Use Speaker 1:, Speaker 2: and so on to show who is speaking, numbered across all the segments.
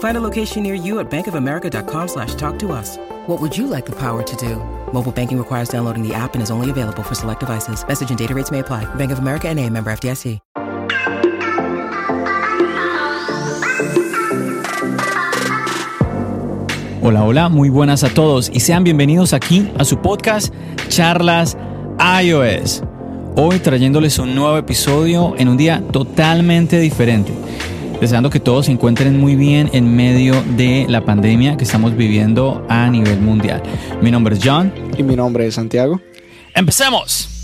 Speaker 1: Find a location near you at bankofamerica.com slash talk to us. What would you like the power to do? Mobile banking requires downloading the app and is only available for select devices. Message and data rates may apply. Bank of America and a member FDIC.
Speaker 2: Hola, hola, muy buenas a todos y sean bienvenidos aquí a su podcast Charlas iOS. Hoy trayéndoles un nuevo episodio en un día totalmente diferente. Deseando que todos se encuentren muy bien en medio de la pandemia que estamos viviendo a nivel mundial. Mi nombre es John.
Speaker 3: Y mi nombre es Santiago.
Speaker 2: ¡Empecemos!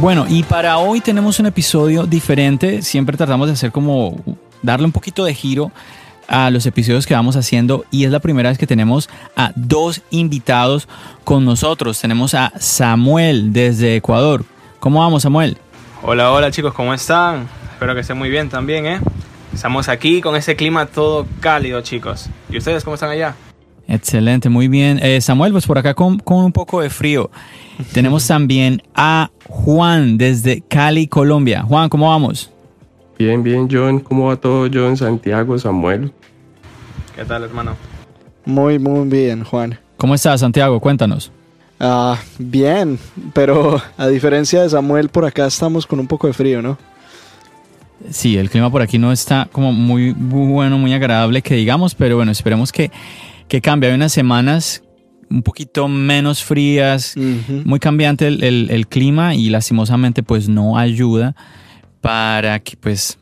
Speaker 2: Bueno, y para hoy tenemos un episodio diferente. Siempre tratamos de hacer como darle un poquito de giro a los episodios que vamos haciendo y es la primera vez que tenemos a dos invitados con nosotros. Tenemos a Samuel desde Ecuador. ¿Cómo vamos, Samuel?
Speaker 4: Hola, hola chicos, ¿cómo están? Espero que estén muy bien también, ¿eh? Estamos aquí con ese clima todo cálido, chicos. ¿Y ustedes cómo están allá?
Speaker 2: Excelente, muy bien. Eh, Samuel, pues por acá con, con un poco de frío. Tenemos también a Juan desde Cali, Colombia. Juan, ¿cómo vamos?
Speaker 5: Bien, bien, John. ¿Cómo va todo, John, Santiago, Samuel?
Speaker 4: ¿Qué tal, hermano?
Speaker 3: Muy, muy bien, Juan.
Speaker 2: ¿Cómo estás, Santiago? Cuéntanos.
Speaker 3: Ah, bien, pero a diferencia de Samuel, por acá estamos con un poco de frío, ¿no?
Speaker 2: Sí, el clima por aquí no está como muy bueno, muy agradable que digamos, pero bueno, esperemos que, que cambie. Hay unas semanas un poquito menos frías, muy cambiante el, clima y lastimosamente pues no ayuda para que pues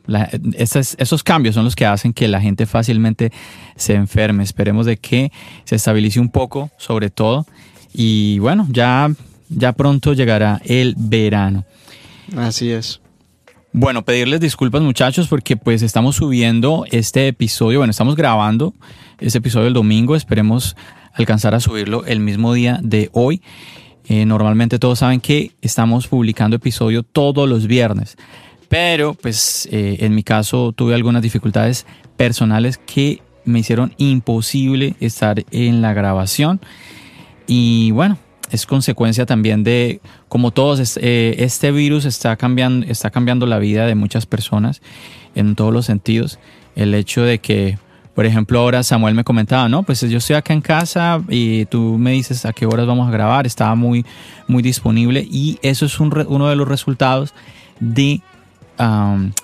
Speaker 2: esos cambios son los que hacen que la gente fácilmente se enferme. Esperemos de que se estabilice un poco sobre todo y bueno, ya, ya pronto llegará el verano.
Speaker 3: Así es.
Speaker 2: Bueno, pedirles disculpas muchachos porque pues estamos subiendo este episodio, bueno, estamos grabando este episodio el domingo, esperemos alcanzar a subirlo el mismo día de hoy. Eh, normalmente todos saben que estamos publicando episodio todos los viernes, pero pues eh, en mi caso tuve algunas dificultades personales que me hicieron imposible estar en la grabación y bueno, es consecuencia también de, como todos, eh, este virus está cambiando, está cambiando la vida de muchas personas en todos los sentidos. El hecho de que por ejemplo, ahora Samuel me comentaba, no, pues yo estoy acá en casa y tú me dices a qué horas vamos a grabar, estaba muy, muy disponible y eso es uno de los resultados de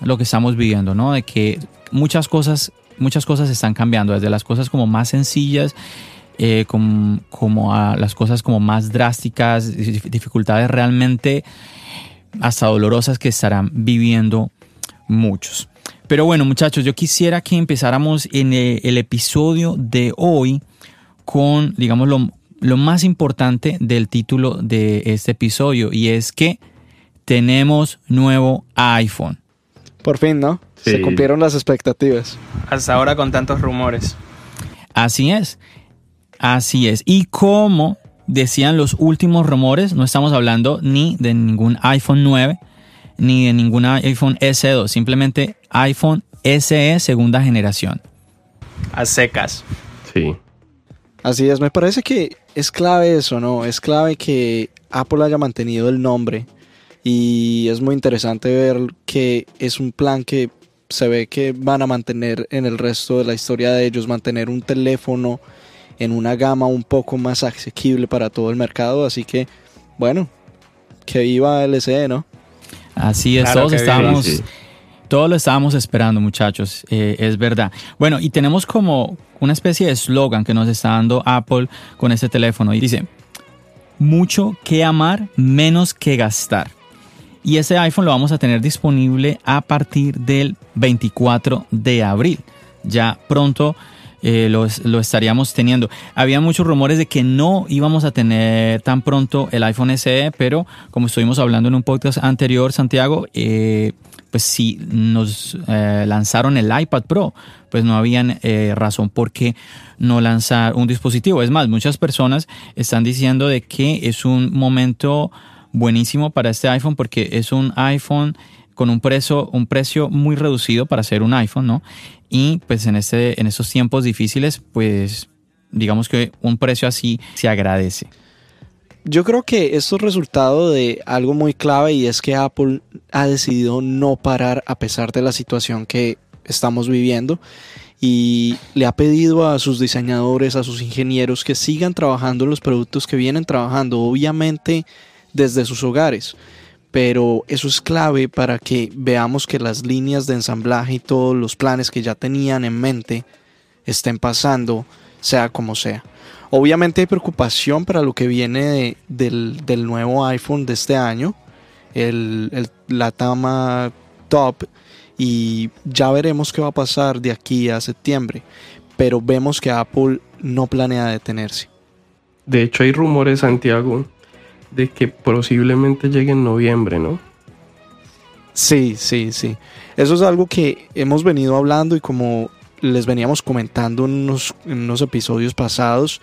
Speaker 2: lo que estamos viviendo, ¿no? De que muchas cosas, muchas cosas están cambiando, desde las cosas como más sencillas, eh, como, como, a las cosas como más drásticas, dificultades realmente hasta dolorosas que estarán viviendo muchos. Pero bueno, muchachos, yo quisiera que empezáramos en eh, el, episodio de hoy con, digamos, lo, lo más importante del título de este episodio y es que tenemos nuevo iPhone.
Speaker 3: Por fin, ¿no? Se cumplieron las expectativas.
Speaker 4: Hasta ahora con tantos rumores.
Speaker 2: Así es. Así es. Y como decían los últimos rumores, no estamos hablando ni de ningún iPhone 9, ni de ninguna iPhone S2, simplemente iPhone SE segunda generación.
Speaker 4: A secas.
Speaker 5: Sí.
Speaker 3: Así es, me parece que es clave eso, ¿no? Es clave que Apple haya mantenido el nombre y es muy interesante ver que es un plan que se ve que van a mantener en el resto de la historia de ellos, mantener un teléfono en una gama un poco más asequible para todo el mercado. Así que, bueno, que viva LCE, ¿no?
Speaker 2: Así es,
Speaker 4: Claro
Speaker 2: todos estábamos,
Speaker 5: sí.
Speaker 2: todos lo estábamos esperando, muchachos, eh, es verdad. Bueno, y tenemos como una especie de eslogan que nos está dando Apple con este teléfono y dice, mucho que amar, menos que gastar. Y ese iPhone lo vamos a tener disponible a partir del 24 de abril. Ya pronto eh, lo, lo estaríamos teniendo. Había muchos rumores de que no íbamos a tener tan pronto el iPhone SE, pero como estuvimos hablando en un podcast anterior, Santiago, eh, pues si nos eh, lanzaron el iPad Pro, pues no habían eh, razón por qué no lanzar un dispositivo. Es más, muchas personas están diciendo de que es un momento buenísimo para este iPhone porque es un iPhone con un precio, un precio muy reducido para ser un iPhone, ¿no? Y pues en, este, en estos tiempos difíciles, pues digamos que un precio así se agradece.
Speaker 3: Yo creo que esto es resultado de algo muy clave y es que Apple ha decidido no parar a pesar de la situación que estamos viviendo y le ha pedido a sus diseñadores, a sus ingenieros que sigan trabajando los productos que vienen trabajando, obviamente desde sus hogares. Pero eso es clave para que veamos que las líneas de ensamblaje y todos los planes que ya tenían en mente estén pasando, sea como sea. Obviamente hay preocupación para lo que viene de- del, del nuevo iPhone de este año, el, el- la Tama Top, y ya veremos qué va a pasar de aquí a septiembre. Pero vemos que Apple no planea detenerse.
Speaker 5: De hecho, hay rumores, Santiago, de que posiblemente llegue en noviembre, ¿no?
Speaker 3: Sí, sí, sí. Eso es algo que hemos venido hablando y como les veníamos comentando en unos, unos episodios pasados,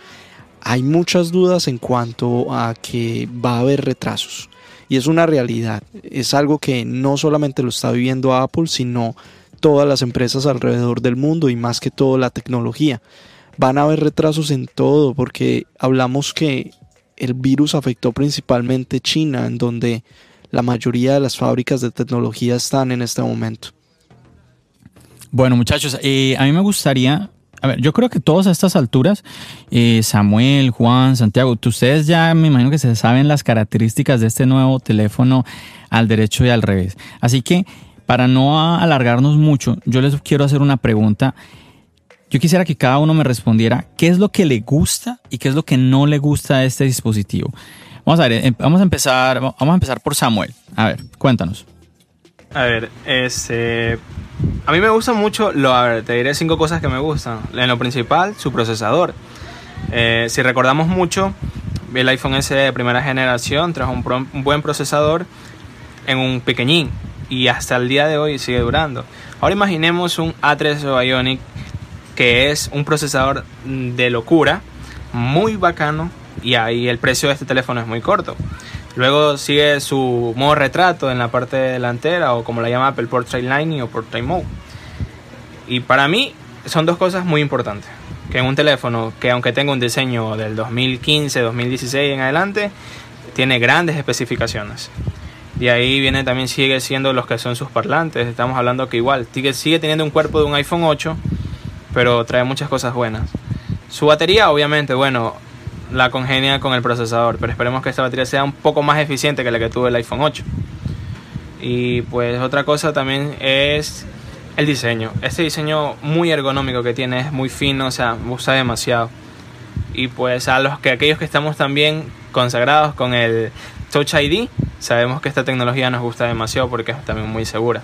Speaker 3: hay muchas dudas en cuanto a que va a haber retrasos. Y es una realidad. Es algo que no solamente lo está viviendo Apple, sino todas las empresas alrededor del mundo y más que todo la tecnología. Van a haber retrasos en todo porque hablamos que el virus afectó principalmente China, en donde la mayoría de las fábricas de tecnología están en este momento.
Speaker 2: Bueno, muchachos, eh, a mí me gustaría, a ver, yo creo que todos a estas alturas, eh, Samuel, Juan, Santiago, ustedes ya me imagino que se saben las características de este nuevo teléfono al derecho y al revés. Así que, para no alargarnos mucho, yo les quiero hacer una pregunta. Yo quisiera que cada uno me respondiera qué es lo que le gusta y qué es lo que no le gusta de este dispositivo. Vamos a ver, em- vamos a empezar, vamos a empezar por Samuel. A ver, cuéntanos.
Speaker 4: A ver, este. A mí me gusta mucho. Lo, a ver, te diré cinco cosas que me gustan. En lo principal, su procesador. Eh, si recordamos mucho, el iPhone S de primera generación trajo un, un buen procesador en un pequeñín. Y hasta el día de hoy sigue durando. Ahora imaginemos un A3 Bionic que es un procesador de locura, muy bacano. Y ahí el precio de este teléfono es muy corto. Luego sigue su modo retrato en la parte delantera o como la llama Apple Portrait Lighting o Portrait Mode. Y para mí son dos cosas muy importantes. Que en un teléfono que aunque tenga un diseño del 2015, 2016 en adelante, tiene grandes especificaciones. Y ahí viene también sigue siendo los que son sus parlantes. Estamos hablando que igual sigue, sigue teniendo un cuerpo de un iPhone 8, pero trae muchas cosas buenas. Su batería, obviamente, bueno, la congenia con el procesador, pero esperemos que esta batería sea un poco más eficiente que la que tuvo el iPhone 8. Y pues otra cosa también es el diseño. Este diseño muy ergonómico que tiene es muy fino, o sea, usa demasiado. Y pues a los que aquellos que estamos también consagrados con el Touch ID, sabemos que esta tecnología nos gusta demasiado porque es también muy segura.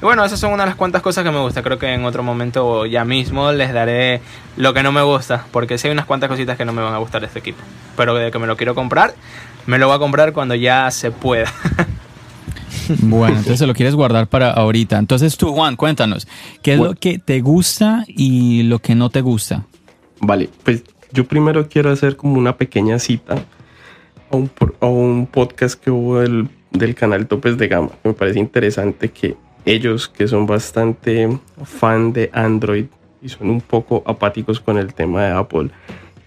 Speaker 4: Y bueno, esas son una de las cuantas cosas que me gusta. Creo que en otro momento ya mismo les daré lo que no me gusta, porque sí hay unas cuantas cositas que no me van a gustar de este equipo. Pero de que me lo quiero comprar, me lo voy a comprar cuando ya se pueda.
Speaker 2: Bueno, entonces se lo quieres guardar para ahorita. Entonces tú, Juan, cuéntanos, ¿qué es
Speaker 5: Bueno.
Speaker 2: lo que te gusta y lo que no te gusta?
Speaker 5: Vale, pues yo primero quiero hacer como una pequeña cita a un, a un podcast que hubo del, del canal Topes de Gama. Me parece interesante que ellos, que son bastante fan de Android y son un poco apáticos con el tema de Apple,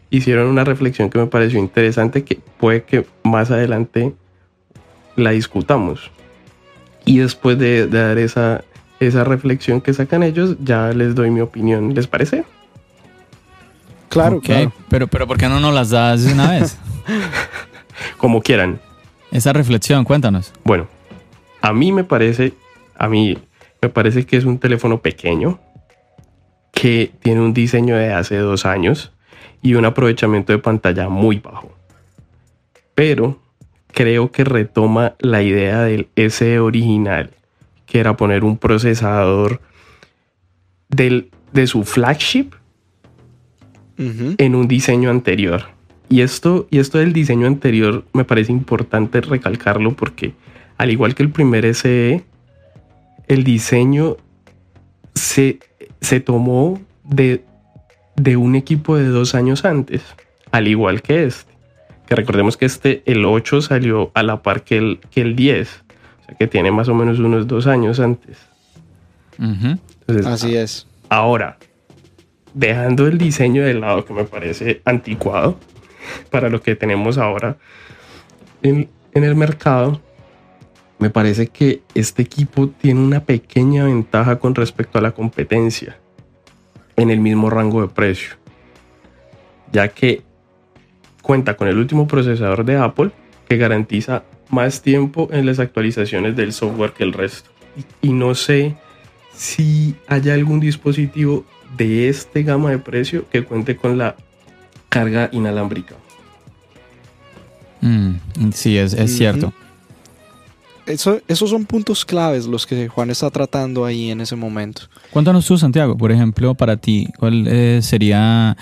Speaker 5: hicieron una reflexión que me pareció interesante que puede que más adelante la discutamos. Y después de, de dar esa, esa reflexión que sacan ellos, ya les doy mi opinión. ¿Les parece?
Speaker 3: Claro,
Speaker 2: Ok,
Speaker 3: claro.
Speaker 2: Pero, pero ¿por qué no nos las das de una vez?
Speaker 5: Como quieran.
Speaker 2: Esa reflexión, cuéntanos.
Speaker 5: Bueno, a mí me parece, a mí me parece que es un teléfono pequeño que tiene un diseño de hace dos años y un aprovechamiento de pantalla muy bajo. Pero creo que retoma la idea del SE original, que era poner un procesador del, de su flagship en un diseño anterior. Y esto, y esto del diseño anterior me parece importante recalcarlo porque al igual que el primer SE, el diseño se, se tomó de, de un equipo de dos años antes, al igual que este. Que recordemos que este, el 8 salió a la par que el, que el 10, o sea que tiene más o menos unos dos años antes. Entonces,
Speaker 3: Así es.
Speaker 5: Ahora, dejando el diseño de lado que me parece anticuado para lo que tenemos ahora en, en el mercado, me parece que este equipo tiene una pequeña ventaja con respecto a la competencia en el mismo rango de precio, ya que cuenta con el último procesador de Apple que garantiza más tiempo en las actualizaciones del software que el resto. Y, y no sé si haya algún dispositivo de este gama de precio que cuente con la carga inalámbrica.
Speaker 2: Mm, sí, es, cierto.
Speaker 3: Eso, esos son puntos claves los que Juan está tratando ahí en ese momento.
Speaker 2: Cuéntanos tú, Santiago, por ejemplo, para ti, ¿cuál eh, sería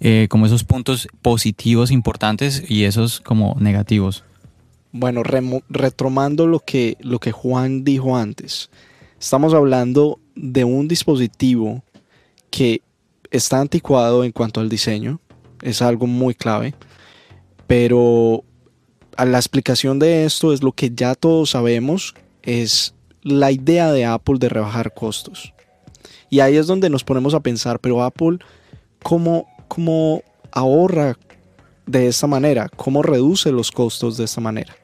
Speaker 2: eh, como esos puntos positivos importantes y esos como negativos?
Speaker 3: Bueno, remo- retomando lo que, lo que Juan dijo antes, estamos hablando de un dispositivo que está anticuado en cuanto al diseño, es algo muy clave, pero la explicación de esto es lo que ya todos sabemos, es la idea de Apple de rebajar costos. Y ahí es donde nos ponemos a pensar, pero Apple, ¿cómo, cómo ahorra de esta manera? ¿Cómo reduce los costos de esta manera?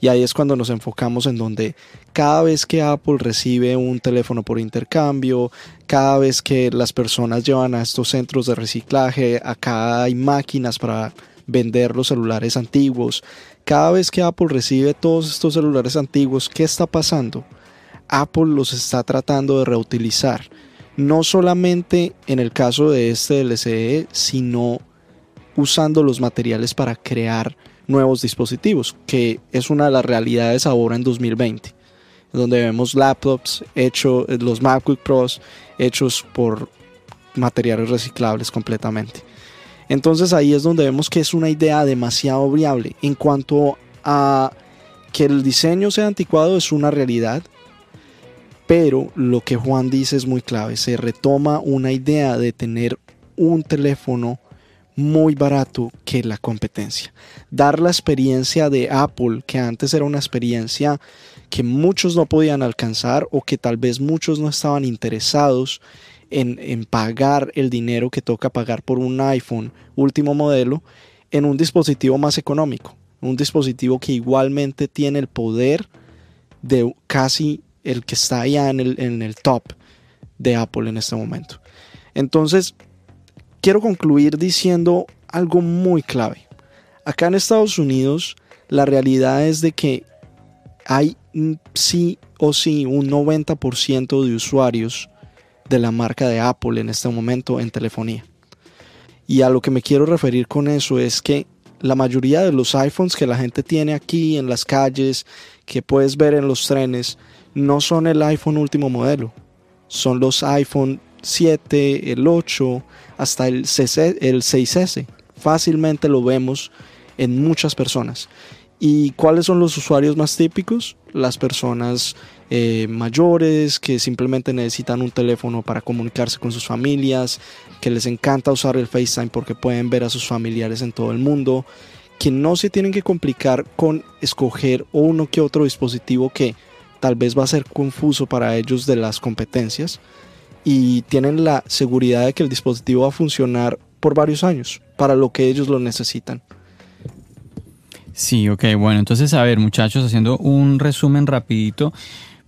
Speaker 3: Y ahí es cuando nos enfocamos en donde cada vez que Apple recibe un teléfono por intercambio, cada vez que las personas llevan a estos centros de reciclaje, acá hay máquinas para vender los celulares antiguos. Cada vez que Apple recibe todos estos celulares antiguos, ¿qué está pasando? Apple los está tratando de reutilizar. No solamente en el caso de este LCE, sino usando los materiales para crear nuevos dispositivos, que es una de las realidades ahora en 2020, donde vemos laptops hechos, los MacBook Pros hechos por materiales reciclables completamente. Entonces ahí es donde vemos que es una idea demasiado viable. En cuanto a que el diseño sea anticuado es una realidad, pero lo que Juan dice es muy clave. Se retoma una idea de tener un teléfono muy barato que la competencia. Dar la experiencia de Apple, que antes era una experiencia que muchos no podían alcanzar o que tal vez muchos no estaban interesados en, en pagar el dinero que toca pagar por un iPhone último modelo en un dispositivo más económico. Un dispositivo que igualmente tiene el poder de casi el que está ya en el, en el top de Apple en este momento. Entonces, quiero concluir diciendo algo muy clave. Acá en Estados Unidos, la realidad es de que hay sí o sí un 90% de usuarios de la marca de Apple en este momento en telefonía. Y a lo que me quiero referir con eso es que la mayoría de los iPhones que la gente tiene aquí en las calles, que puedes ver en los trenes, no son el iPhone último modelo. Son los iPhone 7, el 8, hasta el, CC el 6S. Fácilmente lo vemos en muchas personas. ¿Y cuáles son los usuarios más típicos? Las personas eh, mayores que simplemente necesitan un teléfono para comunicarse con sus familias, que les encanta usar el FaceTime porque pueden ver a sus familiares en todo el mundo, que no se tienen que complicar con escoger uno que otro dispositivo que tal vez va a ser confuso para ellos de las competencias y tienen la seguridad de que el dispositivo va a funcionar por varios años para lo que ellos lo necesitan.
Speaker 2: Sí, ok, bueno, entonces a ver muchachos, haciendo un resumen rapidito,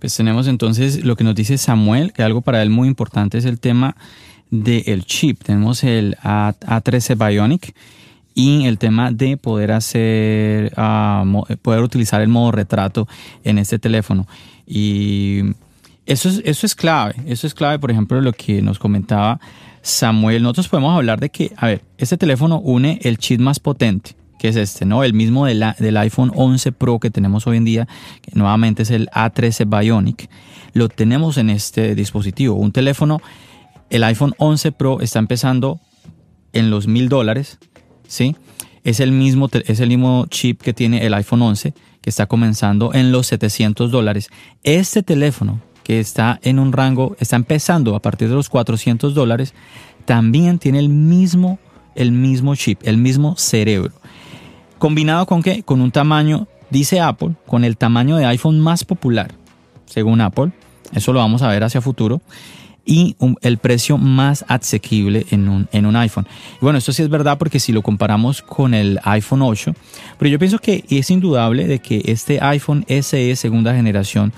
Speaker 2: pues tenemos entonces lo que nos dice Samuel, que algo para él muy importante es el tema del chip. Tenemos el A, 13 Bionic y el tema de poder hacer, ah, poder utilizar el modo retrato en este teléfono. Y eso es, eso es clave, eso es clave, por ejemplo, lo que nos comentaba Samuel. Nosotros podemos hablar de que, a ver, este teléfono une el chip más potente, que es este, ¿no? El mismo de la, del iPhone 11 Pro que tenemos hoy en día, que nuevamente es el A13 Bionic. Lo tenemos en este dispositivo. Un teléfono, el iPhone 11 Pro está empezando en los mil dólares, ¿sí? Es el, mismo, es el mismo chip que tiene el iPhone 11, que está comenzando en los 700 dólares. Este teléfono que está en un rango, está empezando a partir de los 400 dólares, también tiene el mismo, el mismo chip, el mismo cerebro. Combinado con qué? Con un tamaño, dice Apple, con el tamaño de iPhone más popular, según Apple. Eso lo vamos a ver hacia futuro. Y el precio más asequible en un, en un iPhone. Y bueno, esto sí es verdad porque si lo comparamos con el iPhone 8, pero yo pienso que es indudable de que este iPhone SE segunda generación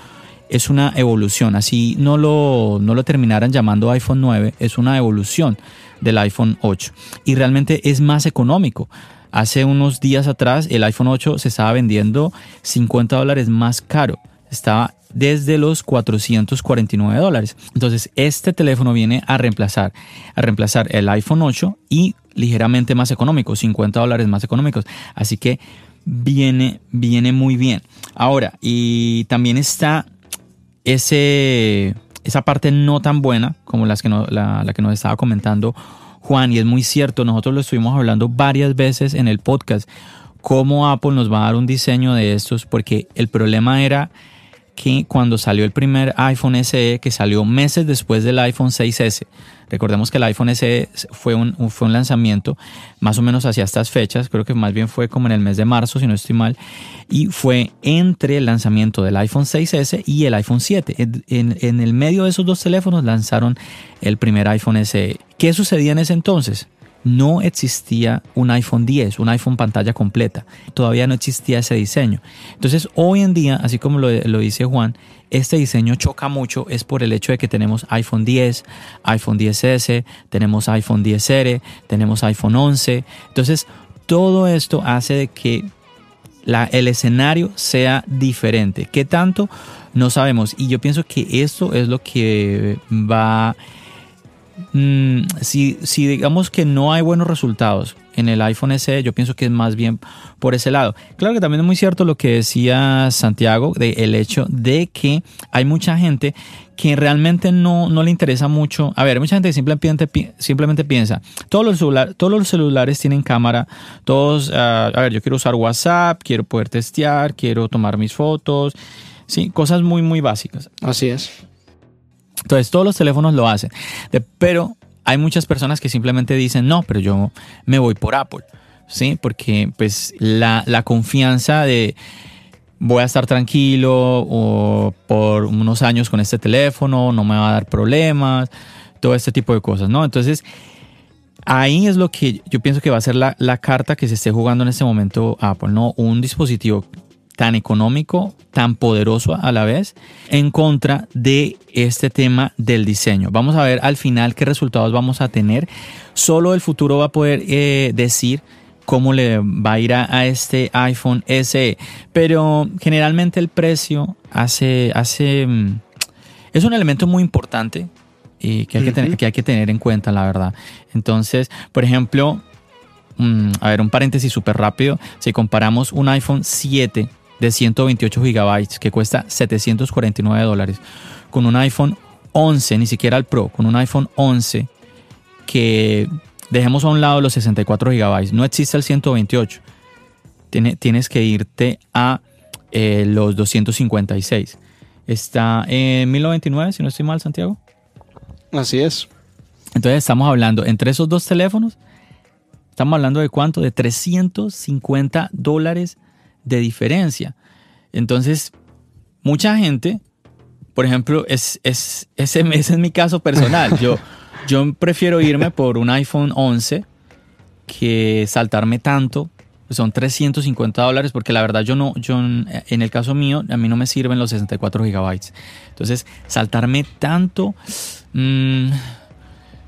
Speaker 2: es una evolución, así no lo, no lo terminaran llamando iPhone 9, es una evolución del iPhone 8 y realmente es más económico. Hace unos días atrás el iPhone 8 se estaba vendiendo 50 dólares más caro, estaba desde los 449 dólares. Entonces este teléfono viene a reemplazar, a reemplazar el iPhone 8 y ligeramente más económico, 50 dólares más económicos. Así que viene, viene muy bien. Ahora, y también está ese, esa parte no tan buena como las que la, la que nos estaba comentando Juan, y es muy cierto, nosotros lo estuvimos hablando varias veces en el podcast, cómo Apple nos va a dar un diseño de estos, porque el problema era que cuando salió el primer iPhone SE, que salió meses después del iPhone 6S, recordemos que el iPhone SE fue un, fue un lanzamiento más o menos hacia estas fechas, creo que más bien fue como en el mes de marzo, si no estoy mal, y fue entre el lanzamiento del iPhone 6S y el iPhone 7. En, en el medio de esos dos teléfonos lanzaron el primer iPhone SE. ¿Qué sucedía en ese entonces? No existía un iPhone 10, un iPhone pantalla completa. Todavía no existía ese diseño. Entonces, hoy en día, así como lo, dice Juan, este diseño choca mucho es por el hecho de que tenemos iPhone 10, iPhone 10S, tenemos iPhone 10R, tenemos iPhone 11. Entonces, todo esto hace de que el escenario sea diferente. ¿Qué tanto? No sabemos. Y yo pienso que esto es lo que va Mm, si, si digamos que no hay buenos resultados en el iPhone SE, yo pienso que es más bien por ese lado. Claro que también es muy cierto lo que decía Santiago, de el hecho de que hay mucha gente que realmente no, no le interesa mucho. A ver, mucha gente simplemente, simplemente piensa, todos los, todos los celulares tienen cámara, todos, ah, a ver, yo quiero usar WhatsApp, quiero poder testear, quiero tomar mis fotos, sí, cosas muy, muy básicas.
Speaker 3: Así es.
Speaker 2: Entonces todos los teléfonos lo hacen. pero hay muchas personas que simplemente dicen, no, pero yo me voy por Apple. ¿Sí? Porque pues la, confianza de voy a estar tranquilo o por unos años con este teléfono, no me va a dar problemas, todo este tipo de cosas, ¿no? Entonces, ahí es lo que yo pienso que va a ser la, la, carta que se esté jugando en este momento Apple, ¿no? Un dispositivo tan económico, tan poderoso a la vez, en contra de este tema del diseño. Vamos a ver al final qué resultados vamos a tener. Solo el futuro va a poder eh, decir cómo le va a ir a, este iPhone SE. Pero generalmente el precio hace, hace, mm, es un elemento muy importante y que hay, que, tener, que hay que tener en cuenta, la verdad. Entonces, por ejemplo, mm, a ver, un paréntesis súper rápido. Si comparamos un iPhone 7 de 128 gigabytes que cuesta 749 dólares con un iPhone 11, ni siquiera el Pro, con un iPhone 11 que dejemos a un lado los 64 gigabytes, no existe el 128, tienes que irte a eh, los 256. Está en 1099, si no estoy mal, Santiago.
Speaker 3: Así es.
Speaker 2: Entonces estamos hablando, entre esos dos teléfonos, estamos hablando de cuánto? De 350 dólares de diferencia. Entonces, mucha gente, por ejemplo, es, es, ese, es mi caso personal. Yo, yo prefiero irme por un iPhone 11 que saltarme tanto. Son 350 dólares porque la verdad yo no, yo en el caso mío, a mí no me sirven los 64 gigabytes. Entonces, saltarme tanto, mm,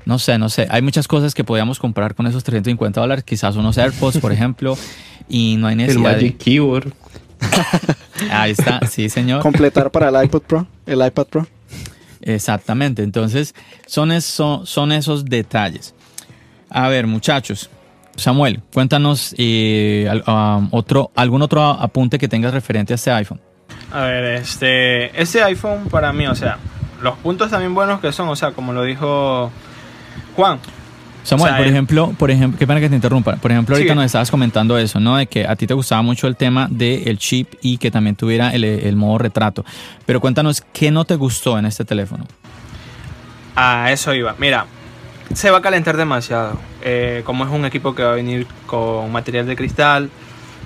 Speaker 2: no sé, no sé. Hay muchas cosas que podíamos comprar con esos 350 dólares. Quizás unos AirPods, por ejemplo, y no hay
Speaker 5: El
Speaker 2: necesidad
Speaker 5: Magic
Speaker 2: de...
Speaker 5: Keyboard.
Speaker 2: Ahí está, sí, señor.
Speaker 3: Completar para el iPod Pro, el iPad Pro.
Speaker 2: Exactamente. Entonces, son, eso, son esos detalles. A ver, muchachos. Samuel, cuéntanos eh, um, otro, algún otro apunte que tengas referente a este iPhone.
Speaker 4: A ver, este, este iPhone para mí, o sea, los puntos también buenos que son, o sea, como lo dijo Juan,
Speaker 2: Samuel,
Speaker 4: O sea,
Speaker 2: por
Speaker 4: el-
Speaker 2: ejemplo, por ejemplo, qué pena que te interrumpa. Por ejemplo, ahorita
Speaker 4: Sigue.
Speaker 2: nos estabas comentando eso, ¿no? De que a ti te gustaba mucho el tema del chip y que también tuviera el, el modo retrato. Pero cuéntanos, ¿qué no te gustó en este teléfono?
Speaker 4: a eso iba. Mira, se va a calentar demasiado. Eh, como es un equipo que va a venir con material de cristal,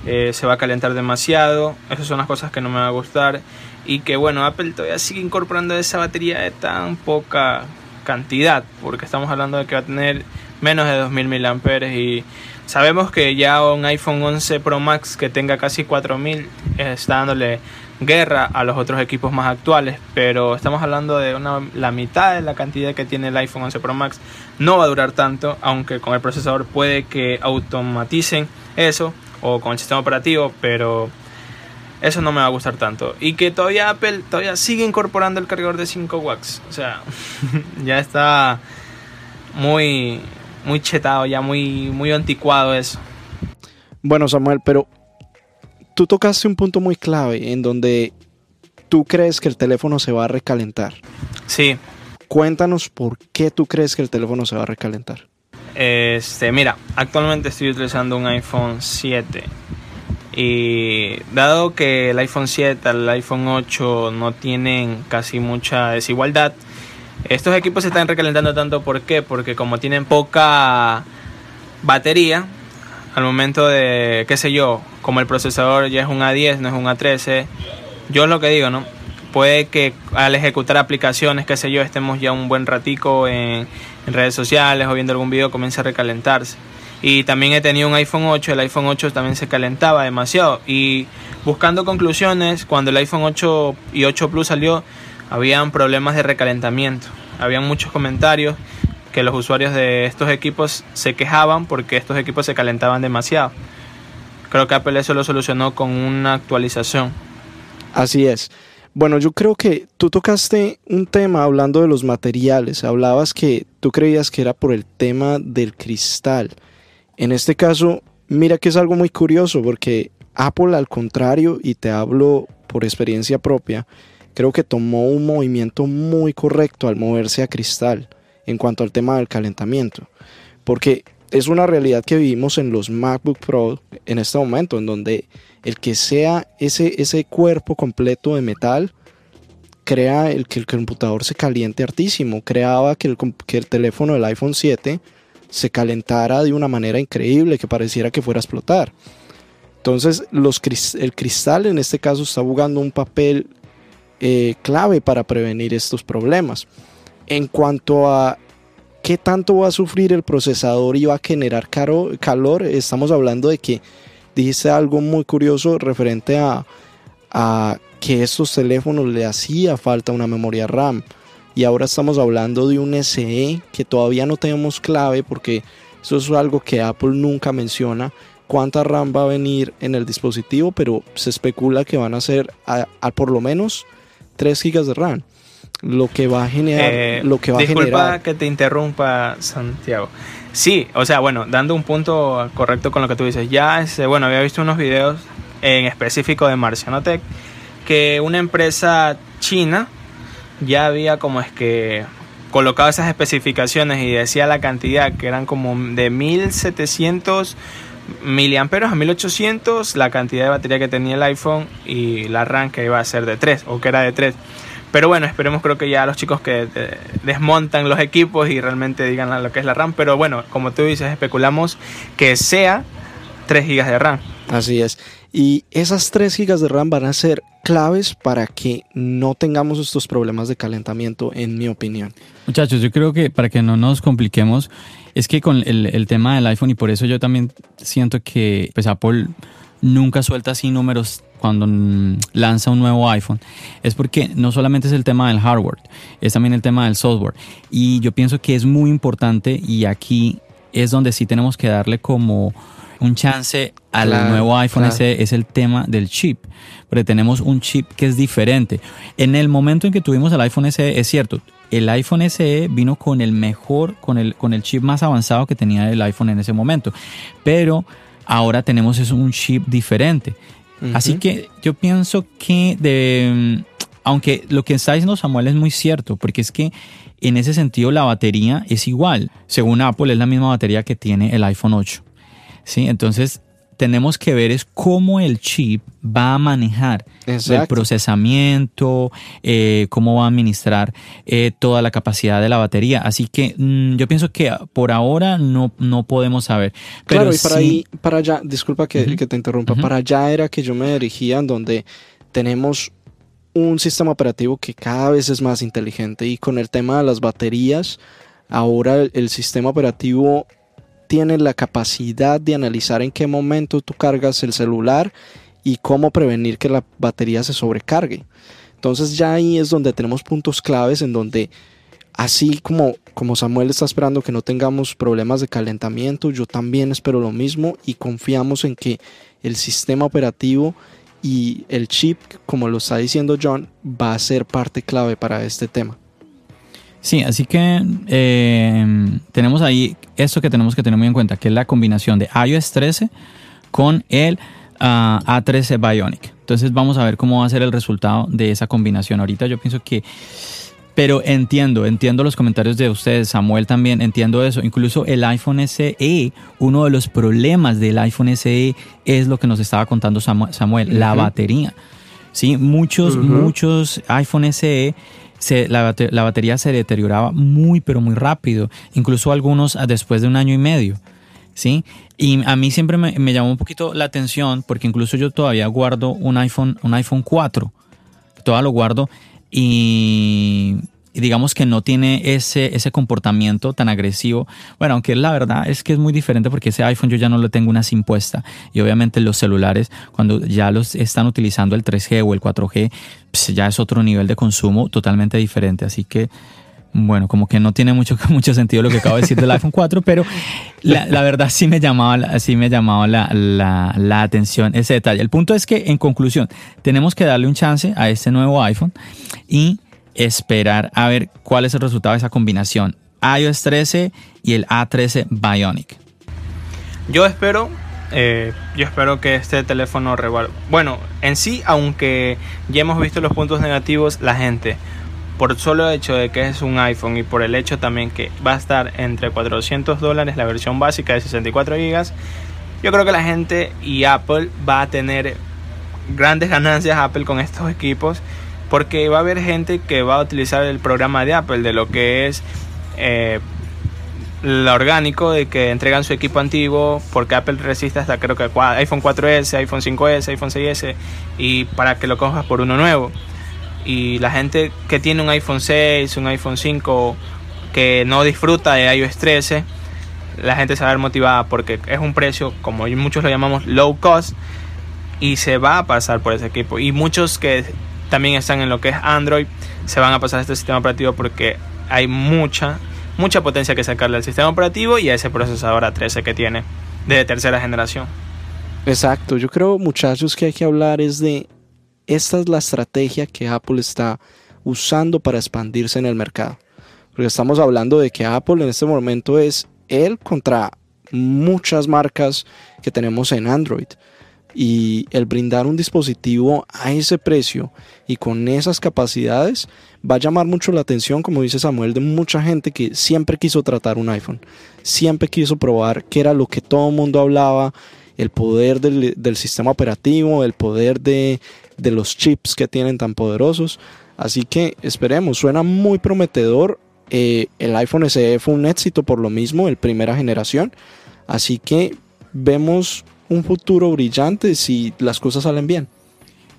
Speaker 4: eh, se va a calentar demasiado. Esas son las cosas que no me va a gustar. Y que bueno, Apple todavía sigue incorporando esa batería de tan poca cantidad, porque estamos hablando de que va a tener menos de 2000 mAh y sabemos que ya un iPhone 11 Pro Max que tenga casi 4000 está dándole guerra a los otros equipos más actuales, pero estamos hablando de una, la mitad de la cantidad que tiene el iPhone 11 Pro Max. No va a durar tanto, aunque con el procesador puede que automaticen eso o con el sistema operativo, pero eso no me va a gustar tanto. Y que todavía Apple todavía sigue incorporando el cargador de 5 watts. O sea, ya está muy, muy chetado, ya muy, muy anticuado eso.
Speaker 3: Bueno, Samuel, pero tú tocaste un punto muy clave en donde tú crees que el teléfono se va a recalentar.
Speaker 4: Sí,
Speaker 3: Cuéntanos por qué tú crees que el teléfono se va a recalentar.
Speaker 4: Este, mira, actualmente estoy utilizando un iPhone 7 y dado que el iPhone 7 el iPhone 8 no tienen casi mucha desigualdad, estos equipos se están recalentando tanto ¿por qué? Porque como tienen poca batería al momento de, qué sé yo, como el procesador ya es un A10, no es un A13, yo lo que digo, ¿no? Puede que al ejecutar aplicaciones, qué sé yo, estemos ya un buen ratico en, en redes sociales o viendo algún video, comienza a recalentarse. Y también he tenido un iPhone 8, el iPhone 8 también se calentaba demasiado. Y buscando conclusiones, cuando el iPhone 8 y 8 Plus salió, habían problemas de recalentamiento. Habían muchos comentarios que los usuarios de estos equipos se quejaban porque estos equipos se calentaban demasiado. Creo que Apple eso lo solucionó con una actualización.
Speaker 3: Así es. Bueno, yo creo que tú tocaste un tema hablando de los materiales. Hablabas que tú creías que era por el tema del cristal. En este caso, mira que es algo muy curioso porque Apple al contrario, y te hablo por experiencia propia, creo que tomó un movimiento muy correcto al moverse a cristal en cuanto al tema del calentamiento. Porque es una realidad que vivimos en los MacBook Pro en este momento, en donde el que sea ese, ese cuerpo completo de metal crea el que el computador se caliente hartísimo. Creaba que el, que el teléfono del iPhone 7 se calentara de una manera increíble, que pareciera que fuera a explotar. Entonces, los, el cristal en este caso está jugando un papel eh, clave para prevenir estos problemas. En cuanto a qué tanto va a sufrir el procesador y va a generar calor, estamos hablando de que dijiste algo muy curioso referente a, que estos teléfonos le hacía falta una memoria RAM. Y ahora estamos hablando de un SE que todavía no tenemos clave porque eso es algo que Apple nunca menciona. Cuánta RAM va a venir en el dispositivo, pero se especula que van a ser a por lo menos 3 GB de RAM. Lo que va a generar,
Speaker 4: Eh,
Speaker 3: lo que va a
Speaker 4: disculpa
Speaker 3: generar.
Speaker 4: que te interrumpa, Santiago. Sí, o sea, bueno, dando un punto correcto con lo que tú dices. Ya, este, bueno, había visto unos videos en específico de Marcianotech que una empresa china ya había como es que colocado esas especificaciones y decía la cantidad que eran como de 1700 miliamperos a 1800 la cantidad de batería que tenía el iPhone y la RAM que iba a ser de 3 o que era de 3 pero bueno, esperemos creo que ya los chicos que eh, desmontan los equipos y realmente digan lo que es la RAM. Pero bueno, como tú dices, especulamos que sea 3 GB de RAM.
Speaker 3: Así es. Y esas 3 GB de RAM van a ser claves para que no tengamos estos problemas de calentamiento, en mi opinión.
Speaker 2: Muchachos, yo creo que para que no nos compliquemos, es que con el, el tema del iPhone, y por eso yo también siento que pues Apple nunca suelta así números cuando mm, lanza un nuevo iPhone, es porque no solamente es el tema del hardware, es también el tema del software. Y yo pienso que es muy importante y aquí es donde sí tenemos que darle como un chance al nuevo iPhone SE es el tema del chip, porque tenemos un chip que es diferente. En el momento en que tuvimos el iPhone SE, es cierto, el iPhone SE vino con el mejor, con el, con el chip más avanzado que tenía el iPhone en ese momento, pero ahora tenemos un chip diferente. Así que yo pienso que de, aunque lo que está diciendo Samuel es muy cierto, porque es que en ese sentido la batería es igual. Según Apple es la misma batería que tiene el iPhone 8. ¿sí? Entonces, tenemos que ver es cómo el chip va a manejar el procesamiento, eh, cómo va a administrar eh, toda la capacidad de la batería. Así que mm, yo pienso que por ahora no, no podemos saber.
Speaker 3: claro, y para ahí, para allá, disculpa que, te interrumpa, para allá era que yo me dirigía en donde tenemos un sistema operativo que cada vez es más inteligente y con el tema de las baterías, ahora el sistema operativo tiene la capacidad de analizar en qué momento tú cargas el celular y cómo prevenir que la batería se sobrecargue. Entonces ya ahí es donde tenemos puntos claves en donde así como, como Samuel está esperando que no tengamos problemas de calentamiento, yo también espero lo mismo y confiamos en que el sistema operativo y el chip, como lo está diciendo John, va a ser parte clave para este tema.
Speaker 2: Sí, así que eh, tenemos ahí esto que tenemos que tener muy en cuenta, que es la combinación de iOS 13 con el ah, A13 Bionic. Entonces vamos a ver cómo va a ser el resultado de esa combinación. Ahorita yo pienso que... Pero entiendo, entiendo los comentarios de ustedes, Samuel también, entiendo eso. Incluso el iPhone SE, uno de los problemas del iPhone SE es lo que nos estaba contando Samuel, la batería. Sí, muchos, muchos iPhone SE la, batería se deterioraba muy, pero muy rápido, incluso algunos ah, después de un año y medio. ¿sí? Y a mí siempre me, me, llamó un poquito la atención porque incluso yo todavía guardo un iPhone, un iPhone 4, todavía lo guardo y digamos que no tiene ese, ese comportamiento tan agresivo. Bueno, aunque la verdad es que es muy diferente porque ese iPhone yo ya no lo tengo una SIM puesta. Y obviamente los celulares, cuando ya los están utilizando el 3G o el 4G, pues ya es otro nivel de consumo totalmente diferente. Así que, bueno, como que no tiene mucho, mucho sentido lo que acabo de decir del iPhone 4, pero la, la, verdad sí me llamaba, sí me llamaba la, la, la, atención ese detalle. El punto es que, en conclusión, tenemos que darle un chance a este nuevo iPhone y esperar a ver cuál es el resultado de esa combinación. iOS 13 y el A13 Bionic.
Speaker 4: Yo espero, eh, yo espero que este teléfono Bueno, en sí, aunque ya hemos visto los puntos negativos, la gente, por solo hecho de que es un iPhone y por el hecho también que va a estar entre 400 dólares la versión básica de 64 GB, yo creo que la gente y Apple va a tener grandes ganancias Apple con estos equipos porque va a haber gente que va a utilizar el programa de Apple de lo que es eh, lo orgánico de que entregan su equipo antiguo porque Apple resiste hasta creo que iPhone 4S, iPhone 5S, iPhone 6S y para que lo cojas por uno nuevo. Y la gente que tiene un iPhone 6, un iPhone 5 que no disfruta de iOS 13, la gente se va a ver motivada porque es un precio, como muchos lo llamamos, low cost y se va a pasar por ese equipo. Y muchos que también están en lo que es Android, se van a pasar a este sistema operativo porque hay mucha, mucha potencia que sacarle al sistema operativo y a ese procesador A13 que tiene de tercera generación.
Speaker 3: Exacto, yo creo muchachos que hay que hablar es de, esta es la estrategia que Apple está usando para expandirse en el mercado. Porque estamos hablando de que Apple en este momento es él contra muchas marcas que tenemos en Android y el brindar un dispositivo a ese precio y con esas capacidades va a llamar mucho la atención, como dice Samuel, de mucha gente que siempre quiso tratar un iPhone, siempre quiso probar qué era lo que todo el mundo hablaba, el poder del, sistema operativo, el poder de, los chips que tienen tan poderosos. Así que esperemos, suena muy prometedor. Eh, el iPhone SE fue un éxito por lo mismo, el primera generación. Así que vemos un futuro brillante si las cosas salen bien.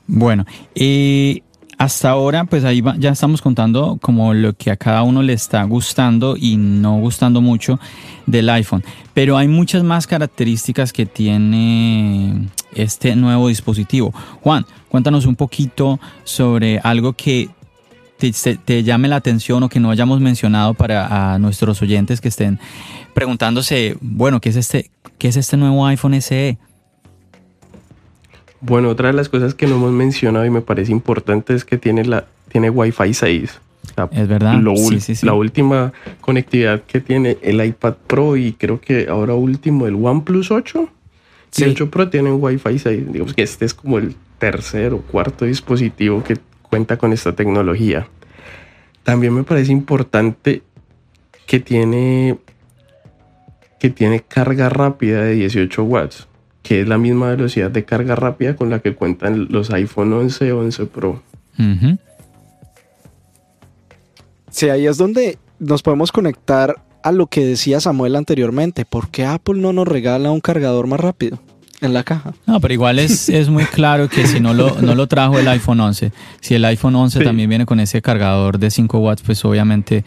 Speaker 2: Bueno, y hasta ahora, pues ahí ya estamos contando como lo que a cada uno le está gustando y no gustando mucho del iPhone. Pero hay muchas más características que tiene este nuevo dispositivo. Juan, cuéntanos un poquito sobre algo que te, llame la atención o que no hayamos mencionado para nuestros oyentes que estén preguntándose, bueno, ¿qué es este, qué es este nuevo iPhone SE?
Speaker 5: Bueno, otra de las cosas que no hemos mencionado y me parece importante es que tiene, la, tiene Wi-Fi 6.
Speaker 2: es verdad.
Speaker 5: La última conectividad que tiene el iPad Pro y creo que ahora último el OnePlus 8. El 8 Pro tiene Wi-Fi 6. Digamos que este es como el tercer o cuarto dispositivo que cuenta con esta tecnología. También me parece importante que tiene, que tiene carga rápida de 18 watts, que es la misma velocidad de carga rápida con la que cuentan los iPhone 11 o 11 Pro.
Speaker 3: Sí, ahí es donde nos podemos conectar a lo que decía Samuel anteriormente. ¿Por qué Apple no nos regala un cargador más rápido? En la caja.
Speaker 2: No, pero igual es, es muy claro que si no lo, no lo trajo el iPhone 11, si el iPhone 11 también viene con ese cargador de 5 watts, pues obviamente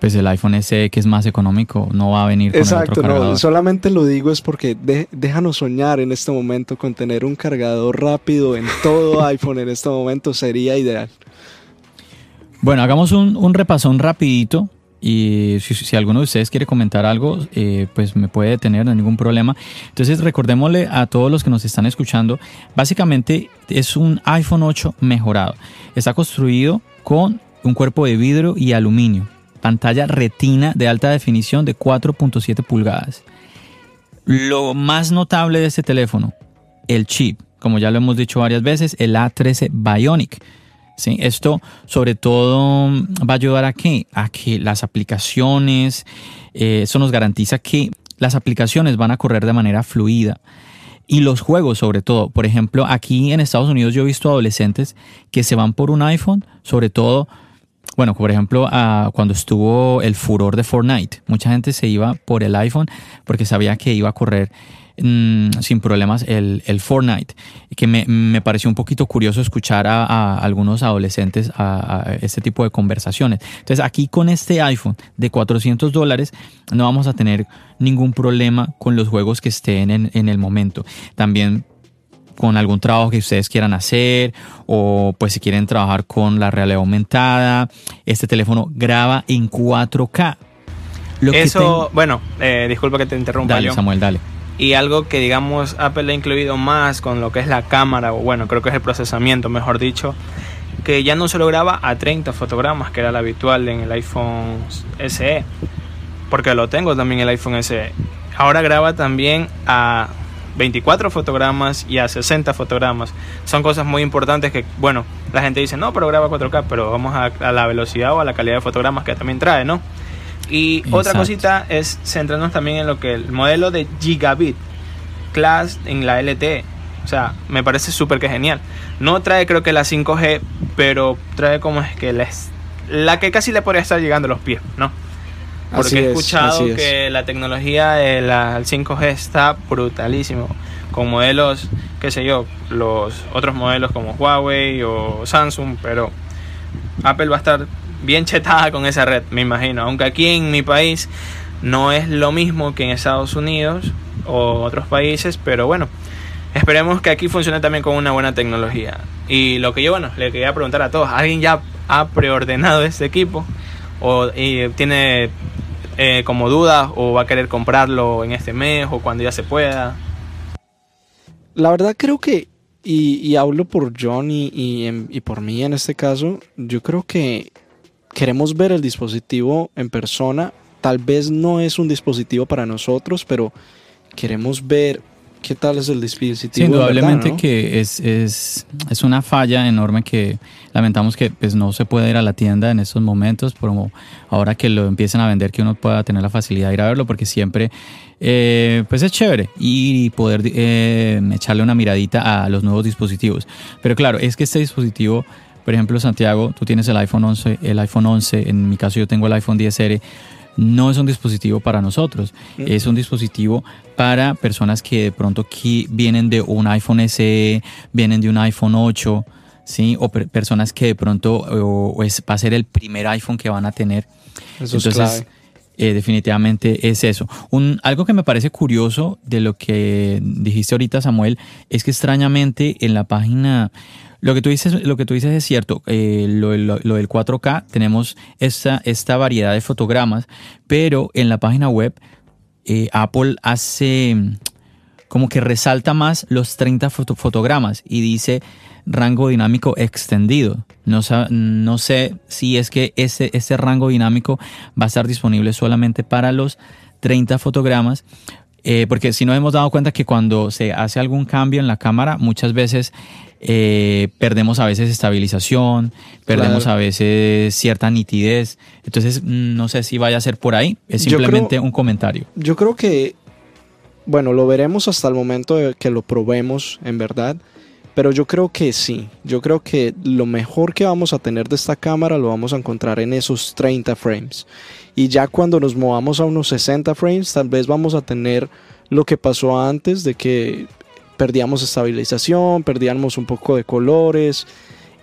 Speaker 2: pues el iPhone SE que es más económico no va a venir con
Speaker 3: Exacto,
Speaker 2: otro cargador.
Speaker 3: no, solamente lo digo es porque déjanos soñar en este momento con tener un cargador rápido en todo iPhone en este momento sería ideal.
Speaker 2: Bueno, hagamos un, un repasón rapidito y si, alguno de ustedes quiere comentar algo, eh, pues me puede detener, no hay ningún problema. Entonces recordémosle a todos los que nos están escuchando, básicamente es un iPhone 8 mejorado. Está construido con un cuerpo de vidrio y aluminio, pantalla retina de alta definición de 4.7 pulgadas. Lo más notable de este teléfono, el chip, como ya lo hemos dicho varias veces, el A13 Bionic esto sobre todo va a ayudar a que, a que las aplicaciones, eh, eso nos garantiza que las aplicaciones van a correr de manera fluida. Y los juegos sobre todo. Por ejemplo, aquí en Estados Unidos yo he visto adolescentes que se van por un iPhone, sobre todo, bueno, por ejemplo, cuando estuvo el furor de Fortnite. Mucha gente se iba por el iPhone porque sabía que iba a correr Mm, sin problemas el, el, Fortnite, que me, me, pareció un poquito curioso escuchar a, algunos adolescentes a, este tipo de conversaciones. Entonces aquí con este iPhone de 400 dólares no vamos a tener ningún problema con los juegos que estén en, en el momento. También con algún trabajo que ustedes quieran hacer o pues si quieren trabajar con la realidad aumentada. Este teléfono graba en 4K.
Speaker 4: Eso, bueno, eh, disculpa que te interrumpa.
Speaker 2: Dale, Samuel, dale
Speaker 4: y algo que digamos Apple ha incluido más con lo que es la cámara o bueno creo que es el procesamiento mejor dicho que ya no se lo graba a 30 fotogramas que era lo habitual en el iPhone SE porque lo tengo también el iPhone SE ahora graba también a 24 fotogramas y a 60 fotogramas. Son cosas muy importantes que bueno la gente dice no pero graba 4K pero vamos a, a la velocidad o a la calidad de fotogramas que también trae no y otra cosita es centrarnos también en lo que el modelo de Gigabit Class en la LTE. O sea, me parece súper que genial. No trae creo que la 5G, pero trae como es que les, la que casi le podría estar llegando a los pies, ¿no? Porque he escuchado que la tecnología del 5G está brutalísimo. Con modelos, qué sé yo, los otros modelos como Huawei o Samsung, pero Apple va a estar bien chetada con esa red, me imagino. Aunque aquí en mi país no es lo mismo que en Estados Unidos o otros países, pero bueno, esperemos que aquí funcione también con una buena tecnología. Y lo que yo, bueno, le quería preguntar a todos, ¿alguien ya ha preordenado este equipo? ¿O tiene eh, como dudas o va a querer comprarlo en este mes o cuando ya se pueda?
Speaker 3: La verdad creo que, y, hablo por John y, y por mí en este caso, yo creo que queremos ver el dispositivo en persona. Tal vez no es un dispositivo para nosotros, pero queremos ver qué tal es el dispositivo.
Speaker 2: indudablemente que es, es, es, una falla enorme que lamentamos que pues, no se puede ir a la tienda en estos momentos, pero ahora que lo empiecen a vender, que uno pueda tener la facilidad de ir a verlo, porque siempre eh, pues es chévere y poder eh, echarle una miradita a los nuevos dispositivos. Pero claro, es que este dispositivo por ejemplo, Santiago, tú tienes el iPhone 11, el iPhone 11, en mi caso yo tengo el iPhone 10R, no es un dispositivo para nosotros, mm. es un dispositivo para personas que de pronto vienen de un iPhone SE, vienen de un iPhone 8, ¿sí? o personas que de pronto o, es, va a ser el primer iPhone que van a tener.
Speaker 3: Eso Entonces,
Speaker 2: eh, definitivamente es eso. Un, algo que me parece curioso de lo que dijiste ahorita, Samuel, es que extrañamente en la página, lo que tú dices, lo que tú dices es cierto, eh, lo, del 4K, tenemos esta, variedad de fotogramas, pero en la página web eh, Apple hace como que resalta más los 30 fotogramas y dice rango dinámico extendido. No, sé si es que ese, ese rango dinámico va a estar disponible solamente para los 30 fotogramas. Eh, porque si nos hemos dado cuenta que cuando se hace algún cambio en la cámara, muchas veces eh, perdemos a veces estabilización, perdemos a veces cierta nitidez. Entonces, no sé si vaya a ser por ahí. Es simplemente un comentario.
Speaker 3: Yo creo que, bueno, lo veremos hasta el momento de que lo probemos, en verdad. Pero yo creo que sí, yo creo que lo mejor que vamos a tener de esta cámara lo vamos a encontrar en esos 30 frames. Y ya cuando nos movamos a unos 60 frames, tal vez vamos a tener lo que pasó antes de que perdíamos estabilización, perdíamos un poco de colores.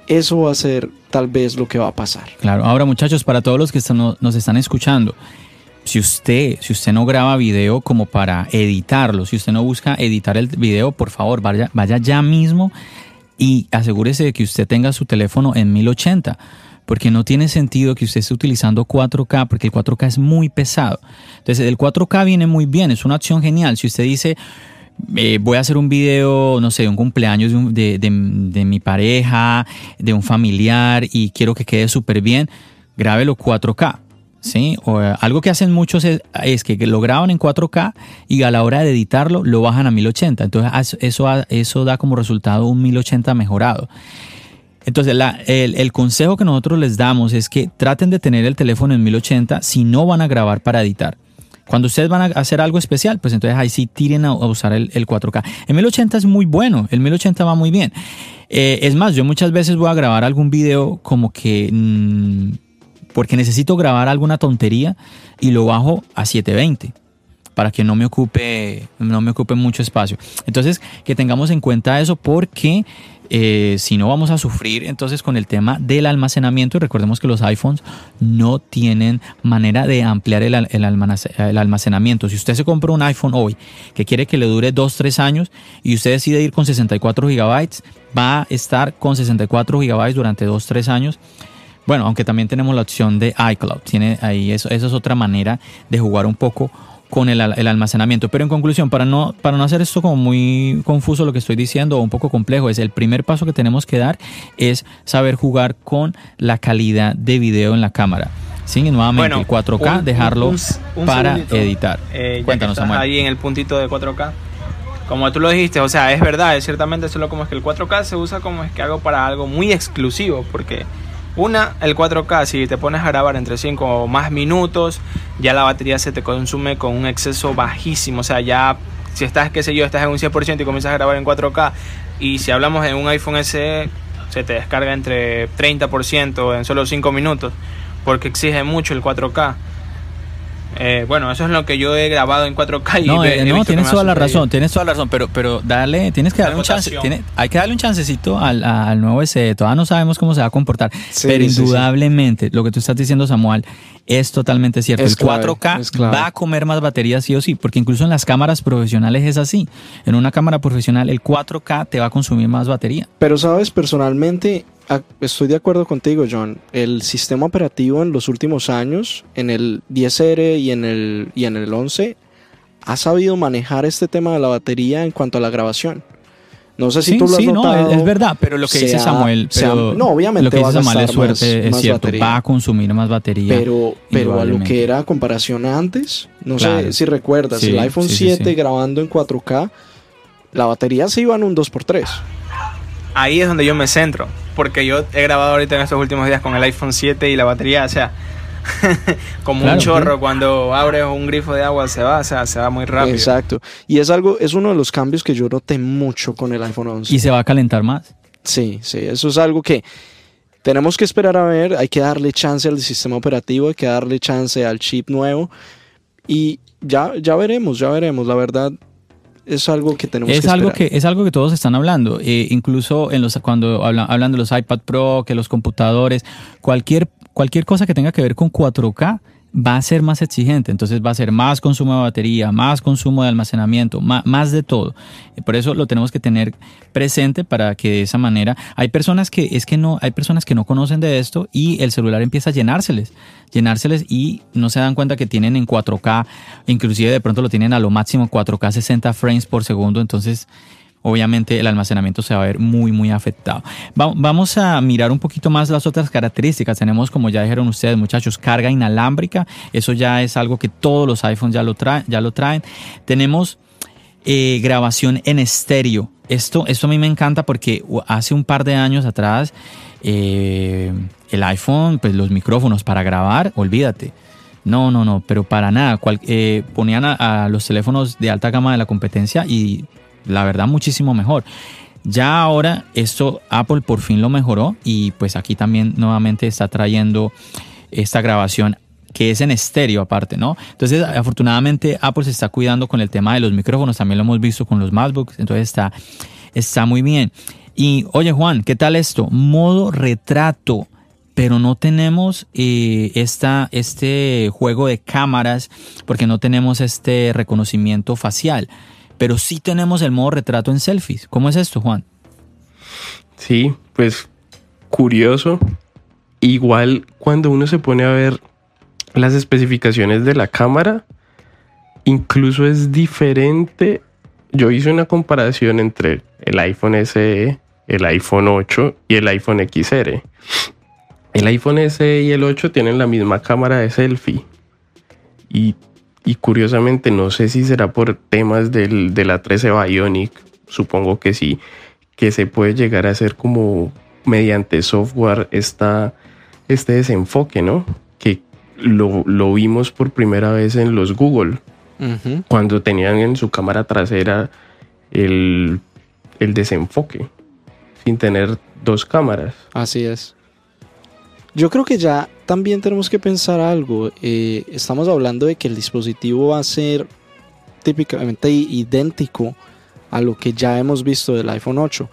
Speaker 3: Eso va a ser tal vez lo que va a pasar.
Speaker 2: Claro, ahora muchachos, para todos los que nos están escuchando, si usted, si usted no graba video como para editarlo, si usted no busca editar el video, por favor, vaya, vaya ya mismo y asegúrese de que usted tenga su teléfono en 1080 porque no tiene sentido que usted esté utilizando 4K, porque el 4K es muy pesado. Entonces, el 4K viene muy bien, es una opción genial. Si usted dice, voy a hacer un video, no sé, un cumpleaños de, de, de mi pareja, de un familiar, y quiero que quede súper bien, grábelo 4K. ¿sí? O, eh, algo que hacen muchos es, que lo graban en 4K y a la hora de editarlo lo bajan a 1080. Entonces eso, eso da como resultado un 1080 mejorado. Entonces el, el, consejo que nosotros les damos es que traten de tener el teléfono en 1080 si no van a grabar para editar. Cuando ustedes van a hacer algo especial, pues entonces ahí sí tiren a, usar el, 4K. El 1080 es muy bueno, el 1080 va muy bien. Eh, es más, yo muchas veces voy a grabar algún video como que... Mm, porque necesito grabar alguna tontería y lo bajo a 720 para que no me ocupe no me ocupe mucho espacio. Entonces, que tengamos en cuenta eso porque eh, si no vamos a sufrir entonces con el tema del almacenamiento y recordemos que los iPhones no tienen manera de ampliar el, el, almacenamiento. Si usted se compra un iPhone hoy que quiere que le dure 2, 3 años y usted decide ir con 64 gigabytes, va a estar con 64 gigabytes durante 2, 3 años bueno, aunque también tenemos la opción de iCloud. Tiene ahí eso, eso es otra manera de jugar un poco con el, almacenamiento. Pero en conclusión, para no, para no hacer esto como muy confuso lo que estoy diciendo o un poco complejo, es el primer paso que tenemos que dar es saber jugar con la calidad de video en la cámara. Sí, nuevamente el 4K, dejarlo para editar.
Speaker 4: Eh, Cuéntanos, Samuel. Ahí en el puntito de 4K. Como tú lo dijiste, o sea, es verdad, es ciertamente solo como es que el 4K se usa como es que algo para algo muy exclusivo, porque una, el 4K, si te pones a grabar entre 5 o más minutos, ya la batería se te consume con un exceso bajísimo. O sea, ya si estás, qué sé yo, estás en un 100% y comienzas a grabar en 4K, y si hablamos de un iPhone SE, se te descarga entre 30% en solo 5 minutos, porque exige mucho el 4K. Eh, bueno, eso es lo que yo he grabado en 4K.
Speaker 2: Y no, eh, no tienes toda la razón, tienes toda la razón, pero, pero dale, tienes que darle un chance, hay que darle un chancecito al, al nuevo SE, todavía no sabemos cómo se va a comportar, pero indudablemente lo que tú estás diciendo, Samuel, es totalmente cierto. el 4K va a comer más batería sí o sí, porque incluso en las cámaras profesionales es así. En una cámara profesional el 4K te va a consumir más batería.
Speaker 3: Pero sabes, personalmente estoy de acuerdo contigo, John. El sistema operativo en los últimos años, en el 10R y en el, y en el 11, ha sabido manejar este tema de la batería en cuanto a la grabación. No sé si tú lo has sí, notado.
Speaker 2: No, es, verdad, pero lo que dice Samuel,
Speaker 3: no, obviamente lo que dice Samuel es, suerte,
Speaker 2: es cierto, va a consumir más batería.
Speaker 3: Pero, pero a lo que era comparación antes, no sé si recuerdas, el iPhone 7 grabando en 4K, la batería se iba en un 2x3
Speaker 4: ahí es donde yo me centro. Porque yo he grabado ahorita en estos últimos días con el iPhone 7 y la batería, o sea, como un chorro cuando abres un grifo de agua se va, o sea, se va muy rápido.
Speaker 3: Exacto. Y es algo, es uno de los cambios que yo noté mucho con el iPhone 11.
Speaker 2: ¿Y se va a calentar más?
Speaker 3: Sí, sí, eso es algo que tenemos que esperar a ver, hay que darle chance al sistema operativo, hay que darle chance al chip nuevo y ya, ya veremos, ya veremos. La verdad, es algo que tenemos
Speaker 2: es
Speaker 3: que
Speaker 2: algo que es algo que todos están hablando. Eh, incluso en los cuando hablan, hablan, de los iPad Pro que los computadores cualquier cualquier cosa que tenga que ver con 4K va a ser más exigente, entonces va a ser más consumo de batería, más consumo de almacenamiento, más, de todo. Por eso lo tenemos que tener presente para que de esa manera hay personas que es que no hay personas que no conocen de esto y el celular empieza a llenárseles, llenárseles y no se dan cuenta que tienen en 4K, inclusive de pronto lo tienen a lo máximo 4K 60 frames por segundo, entonces obviamente el almacenamiento se va a ver muy, muy afectado. vamos a mirar un poquito más las otras características. Tenemos, como ya dijeron ustedes, muchachos, carga inalámbrica. Eso ya es algo que todos los iPhones ya lo, traen, ya lo traen. Tenemos eh, grabación en estéreo. Esto, esto a mí me encanta porque hace un par de años atrás eh, el iPhone, pues los micrófonos para grabar, olvídate. No, no, no, pero para nada. Eh, ponían a, los teléfonos de alta gama de la competencia y la verdad muchísimo mejor. Ya ahora esto Apple por fin lo mejoró y pues aquí también nuevamente está trayendo esta grabación que es en estéreo aparte, ¿no? Entonces, afortunadamente Apple se está cuidando con el tema de los micrófonos, también lo hemos visto con los MacBooks, entonces está, está muy bien. Y oye Juan, ¿qué tal esto? Modo retrato, pero no tenemos eh, esta, este juego de cámaras porque no tenemos este reconocimiento facial pero sí tenemos el modo retrato en selfies. ¿Cómo es esto, Juan?
Speaker 5: Sí, pues curioso. Igual cuando uno se pone a ver las especificaciones de la cámara, incluso es diferente. Yo hice una comparación entre el iPhone SE, el iPhone 8 y el iPhone XR. El iPhone SE y el 8 tienen la misma cámara de selfie. Y y curiosamente, no sé si será por temas del, de la 13 Bionic, supongo que sí, que se puede llegar a hacer como mediante software esta, este desenfoque, ¿no? Que lo, vimos por primera vez en los Google, cuando tenían en su cámara trasera el, el desenfoque, sin tener dos cámaras.
Speaker 3: Así es. Yo creo que ya también tenemos que pensar algo. Eh, estamos hablando de que el dispositivo va a ser típicamente idéntico a lo que ya hemos visto del iPhone 8.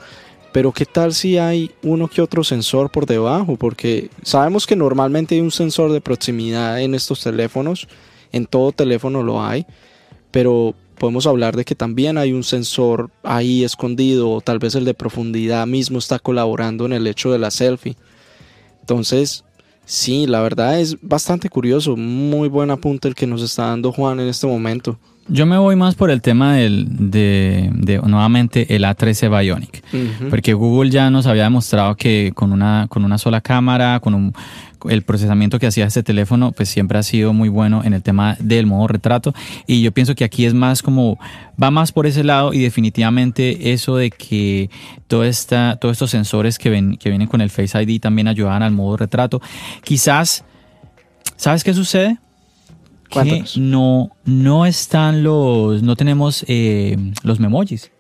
Speaker 3: Pero qué tal si hay uno que otro sensor por debajo, porque sabemos que normalmente hay un sensor de proximidad en estos teléfonos, en todo teléfono lo hay, pero podemos hablar de que también hay un sensor ahí escondido, o tal vez el de profundidad mismo está colaborando en el hecho de la selfie. Entonces, sí, la verdad es bastante curioso. Muy buen apunte el que nos está dando Juan en este momento.
Speaker 2: Yo me voy más por el tema del, de, nuevamente el A13 Bionic, porque Google ya nos había demostrado que con una, con una sola cámara, con un, el procesamiento que hacía este teléfono, pues siempre ha sido muy bueno en el tema del modo retrato. Y yo pienso que aquí es más como, va más por ese lado y definitivamente eso de que todo esta, todos estos sensores que, ven, que vienen con el Face ID también ayudan al modo retrato. Quizás, ¿sabes qué sucede? Que no, no están los, no tenemos eh, los memojis.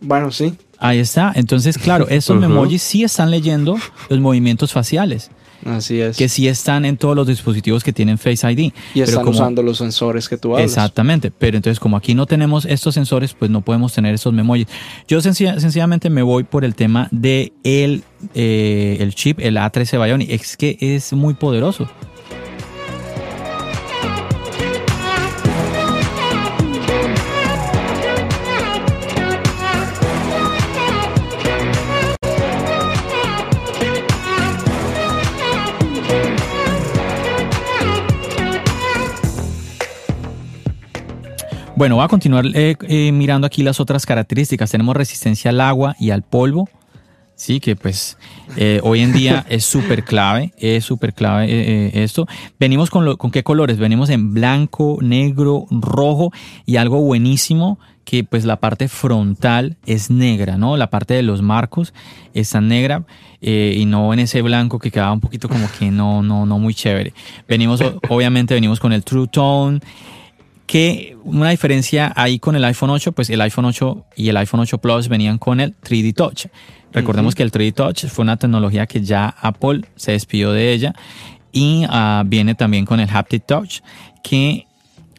Speaker 3: Bueno, sí.
Speaker 2: Ahí está. Entonces, claro, esos memojis sí están leyendo los movimientos faciales.
Speaker 3: Así es.
Speaker 2: Que sí están en todos los dispositivos que tienen Face ID.
Speaker 3: Y están usando los sensores que tú hablas.
Speaker 2: Exactamente. Pero entonces, como aquí no tenemos estos sensores, pues no podemos tener esos memojis. Yo sencillamente me voy por el tema de el, eh, el chip, el A13 Bionic. Es que es muy poderoso. Bueno, voy a continuar eh, eh, mirando aquí las otras características. Tenemos resistencia al agua y al polvo. Sí, que pues eh, hoy en día es súper clave, es súper clave esto. Venimos con, con qué colores? Venimos en blanco, negro, rojo y algo buenísimo que pues la parte frontal es negra, ¿no? La parte de los marcos está negra y no en ese blanco que quedaba un poquito como que no, no, no muy chévere. Venimos, obviamente venimos con el True Tone que una diferencia ahí con el iPhone 8, pues el iPhone 8 y el iPhone 8 Plus venían con el 3D Touch. Recordemos que el 3D Touch fue una tecnología que ya Apple se despidió de ella y ah, viene también con el Haptic Touch, que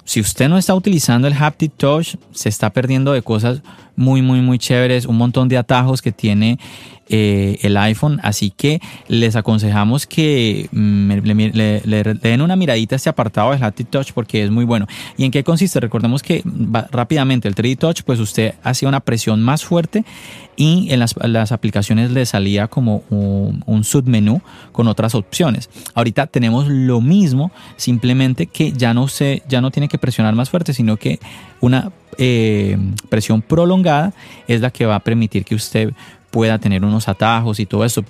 Speaker 2: si usted no está utilizando el Haptic Touch, se está perdiendo de cosas muy, muy, muy chéveres, un montón de atajos que tiene eh, el iPhone, así que les aconsejamos que mm, le, den una miradita a este apartado del Haptic Touch porque es muy bueno. ¿Y en qué consiste? Recordemos que rápidamente el 3D Touch, pues usted hacía una presión más fuerte y en las, aplicaciones le salía como un, submenú con otras opciones. Ahorita tenemos lo mismo, simplemente que ya no, se, ya no tiene que presionar más fuerte, sino que una eh, presión prolongada es la que va a permitir que usted pueda tener unos atajos y todo eso.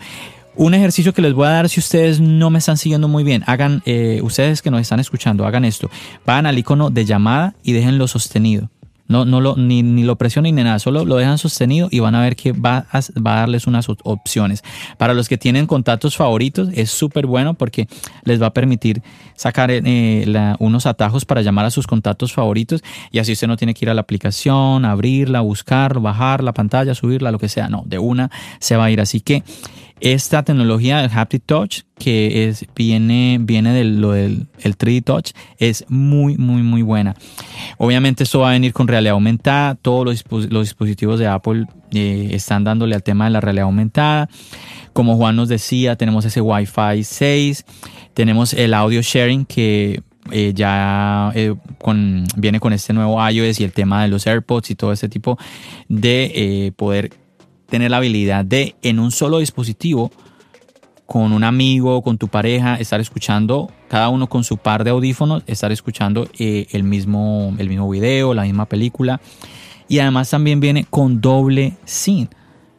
Speaker 2: Un ejercicio que les voy a dar si ustedes no me están siguiendo muy bien, hagan, eh, ustedes que nos están escuchando, hagan esto. Van al icono de llamada y déjenlo sostenido. No, no lo, ni, ni, lo presionen ni nada, solo lo dejan sostenido y van a ver que va a, va a darles unas opciones. Para los que tienen contactos favoritos es súper bueno porque les va a permitir sacar eh, unos atajos para llamar a sus contactos favoritos y así usted no tiene que ir a la aplicación, abrirla, buscar, bajar la pantalla, subirla, lo que sea. No, de una se va a ir. Así que esta tecnología del Haptic Touch, que es, viene, viene de del el 3D Touch, es muy, muy, muy buena. Obviamente esto va a venir con realidad aumentada. Todos los, dispositivos de Apple eh, están dándole al tema de la realidad aumentada. Como Juan nos decía, tenemos ese Wi-Fi 6, tenemos el audio sharing que eh, ya eh, viene con este nuevo iOS y el tema de los AirPods y todo este tipo de poder tener la habilidad de en un solo dispositivo, con un amigo, con tu pareja, estar escuchando, cada uno con su par de audífonos, estar escuchando eh, el, mismo, el mismo video, la misma película. Y además también viene con doble SIM.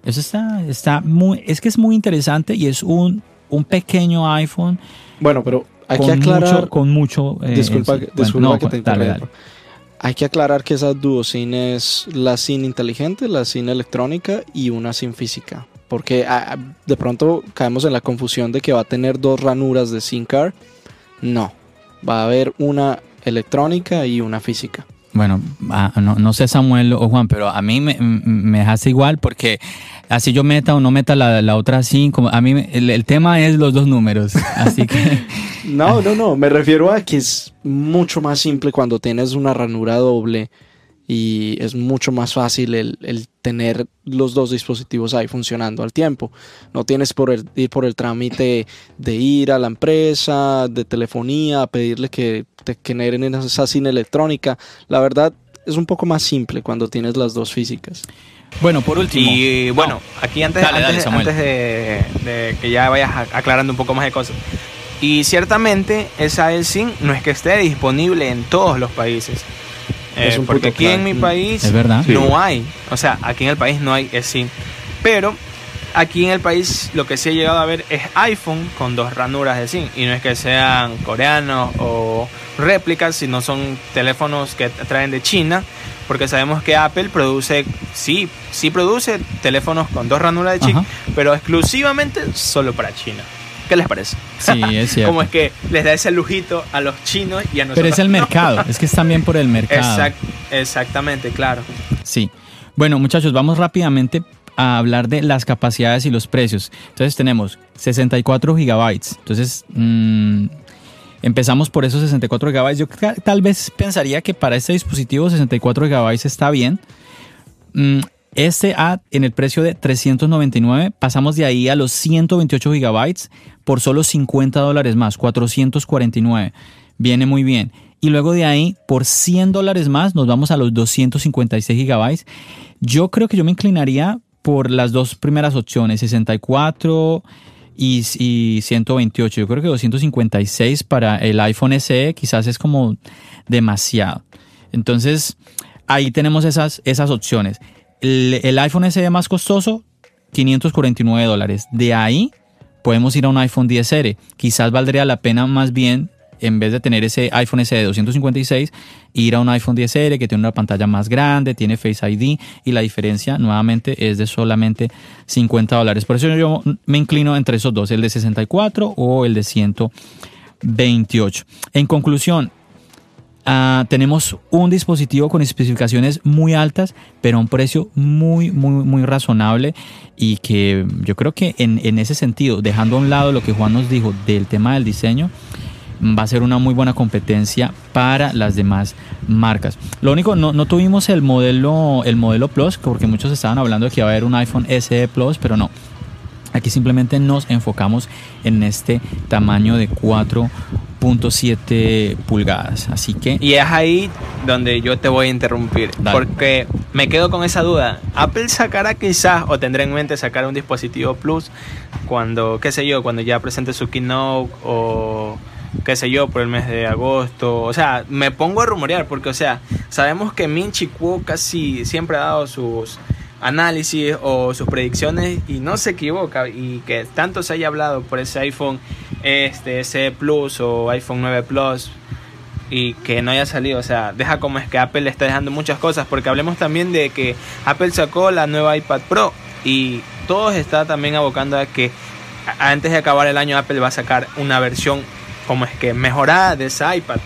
Speaker 2: Eso está, está muy, es que es muy interesante y es un, un pequeño iPhone.
Speaker 3: Bueno, pero hay que aclarar.
Speaker 2: con mucho.
Speaker 3: Eh, disculpa, disculpa que te interrumpa. Hay que aclarar que esa SIM es la SIM inteligente, la SIM electrónica y una SIM física. Porque ah, de pronto caemos en la confusión de que va a tener dos ranuras de SIM card. No, va a haber una electrónica y una física.
Speaker 2: Bueno, ah, no, sé Samuel o Juan, pero a mí me, me hace igual porque así yo meta o no meta la, otra así, como a mí el, tema es los dos números, así que...
Speaker 3: no, no, no, me refiero a que es mucho más simple cuando tienes una ranura doble y es mucho más fácil el, tener los dos dispositivos ahí funcionando al tiempo. No tienes por el, ir por el trámite de ir a la empresa, de telefonía, pedirle que te generen esa SIM electrónica. La verdad es un poco más simple cuando tienes las dos físicas.
Speaker 4: Bueno, por último. Y bueno, aquí antes, antes, de, que ya vayas aclarando un poco más de cosas. Y ciertamente esa eSIM no es que esté disponible en todos los países. Eh, porque aquí en mi país no hay. O sea, aquí en el país no hay eSIM. Pero aquí en el país lo que sí he llegado a ver es iPhone con dos ranuras de SIM. Y no es que sean coreanos o réplicas, sino son teléfonos que traen de China porque sabemos que Apple produce, sí, sí produce teléfonos con dos ranuras de chip, pero exclusivamente solo para China. ¿Qué les parece?
Speaker 2: Sí, es cierto.
Speaker 4: Como es que les da ese lujito a los chinos y a nosotros.
Speaker 2: Pero es el mercado, es que es también por el mercado.
Speaker 4: exactamente, claro.
Speaker 2: Sí. Bueno, muchachos, vamos rápidamente a hablar de las capacidades y los precios. Entonces tenemos 64 gigabytes. Entonces, mmm, Empezamos por esos 64 GB. Yo tal vez pensaría que para este dispositivo 64 GB está bien. Mm, este A en el precio de 399, pasamos de ahí a los 128 GB por solo 50 dólares más, 449. Viene muy bien. Y luego de ahí, por 100 dólares más, nos vamos a los 256 GB. Yo creo que yo me inclinaría por las dos primeras opciones, 64 y, 128. Yo creo que 256 para el iPhone SE quizás es como demasiado. Entonces, ahí tenemos esas, esas opciones. El, iPhone SE más costoso, 549 dólares. De ahí podemos ir a un iPhone 10R. Quizás valdría la pena más bien en vez de tener ese iPhone SE de 256, ir a un iPhone 10R que tiene una pantalla más grande, tiene Face ID y la diferencia nuevamente es de solamente 50 dólares. Por eso yo me inclino entre esos dos, el de 64 o el de 128. En conclusión, Uh, tenemos un dispositivo con especificaciones muy altas, pero a un precio muy, muy, muy razonable y que yo creo que en, en, ese sentido, dejando a un lado lo que Juan nos dijo del tema del diseño, va a ser una muy buena competencia para las demás marcas. Lo único, no, no tuvimos el modelo, el modelo Plus, porque muchos estaban hablando de que iba a haber un iPhone SE Plus, pero no. Aquí simplemente nos enfocamos en este tamaño de 4.7 pulgadas. Así que...
Speaker 4: Y es ahí donde yo te voy a interrumpir.
Speaker 2: Dale.
Speaker 4: Porque me quedo con esa duda. Apple sacará quizás o tendrá en mente sacar un dispositivo Plus cuando, qué sé yo, cuando ya presente su keynote o qué sé yo, por el mes de agosto. O sea, me pongo a rumorear porque, o sea, sabemos que Min Chi Kuo casi siempre ha dado sus análisis o sus predicciones y no se equivoca y que tanto se haya hablado por ese iPhone este ese Plus o iPhone 9 Plus y que no haya salido, o sea, deja como es que Apple le está dejando muchas cosas, porque hablemos también de que Apple sacó la nueva iPad Pro y todos está también abocando a que antes de acabar el año Apple va a sacar una versión como es que mejorada de ese iPad.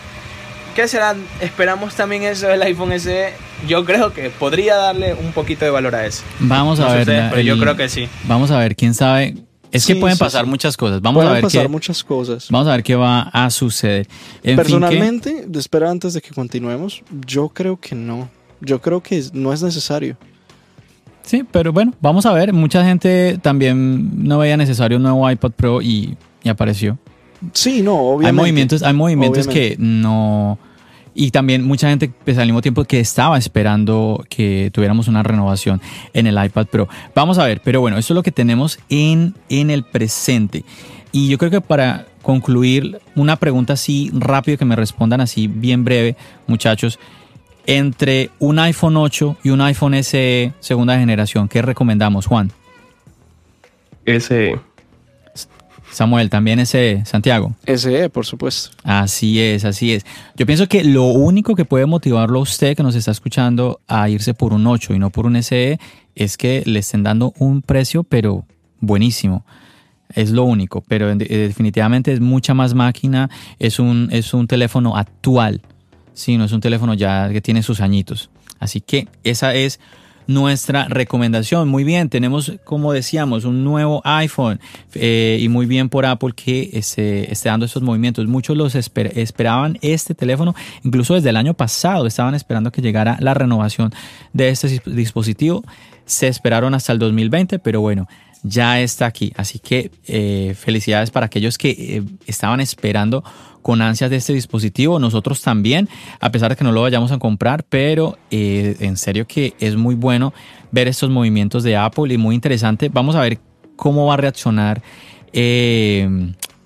Speaker 4: ¿Qué será? Esperamos también eso del iPhone SE. Yo creo que podría darle un poquito de valor a eso.
Speaker 2: Vamos a
Speaker 4: No sé
Speaker 2: ver.
Speaker 4: ustedes,
Speaker 2: la-
Speaker 4: pero yo creo que sí.
Speaker 2: Vamos a ver, quién sabe. Es
Speaker 3: Sí,
Speaker 2: que pueden
Speaker 3: sí,
Speaker 2: pasar
Speaker 3: sí.
Speaker 2: muchas cosas. Vamos
Speaker 3: Pueden
Speaker 2: a ver
Speaker 3: pasar
Speaker 2: qué,
Speaker 3: muchas cosas.
Speaker 2: vamos a ver qué va a suceder. En fin, que-
Speaker 3: Personalmente, espera antes de que continuemos, yo creo que no. Yo creo que no es necesario.
Speaker 2: sí, pero bueno, vamos a ver. Mucha gente también no veía necesario un nuevo iPad Pro y, y apareció.
Speaker 3: Sí, no, obviamente.
Speaker 2: Hay movimientos, hay movimientos
Speaker 3: Obviamente.
Speaker 2: que no. Y también mucha gente pues, al mismo tiempo que estaba esperando que tuviéramos una renovación en el iPad Pro. Vamos a ver, pero bueno, eso es lo que tenemos en, en el presente. Y yo creo que para concluir, una pregunta así rápido que me respondan así bien breve, muchachos. Entre un iPhone 8 y un iPhone SE segunda generación, ¿qué recomendamos, Juan?
Speaker 5: Ese,
Speaker 2: Samuel, también ese Santiago.
Speaker 3: SE, por supuesto.
Speaker 2: Así es, así es. Yo pienso que lo único que puede motivarlo a usted que nos está escuchando a irse por un 8 y no por un SE es que le estén dando un precio, pero buenísimo. Es lo único, pero eh, definitivamente es mucha más máquina, es un, es un teléfono actual, sí, no es un teléfono ya que tiene sus añitos. Así que esa es nuestra recomendación. Muy bien, tenemos, como decíamos, un nuevo iPhone eh, y muy bien por Apple que esté, esté dando estos movimientos. Muchos los esper- esperaban este teléfono, incluso desde el año pasado estaban esperando que llegara la renovación de este dis- dispositivo. Se esperaron hasta el 2020, pero bueno, ya está aquí. Así que eh, felicidades para aquellos que eh, estaban esperando con ansias de este dispositivo. Nosotros también, a pesar de que no lo vayamos a comprar, pero eh, en serio que es muy bueno ver estos movimientos de Apple y muy interesante. Vamos a ver cómo va a reaccionar.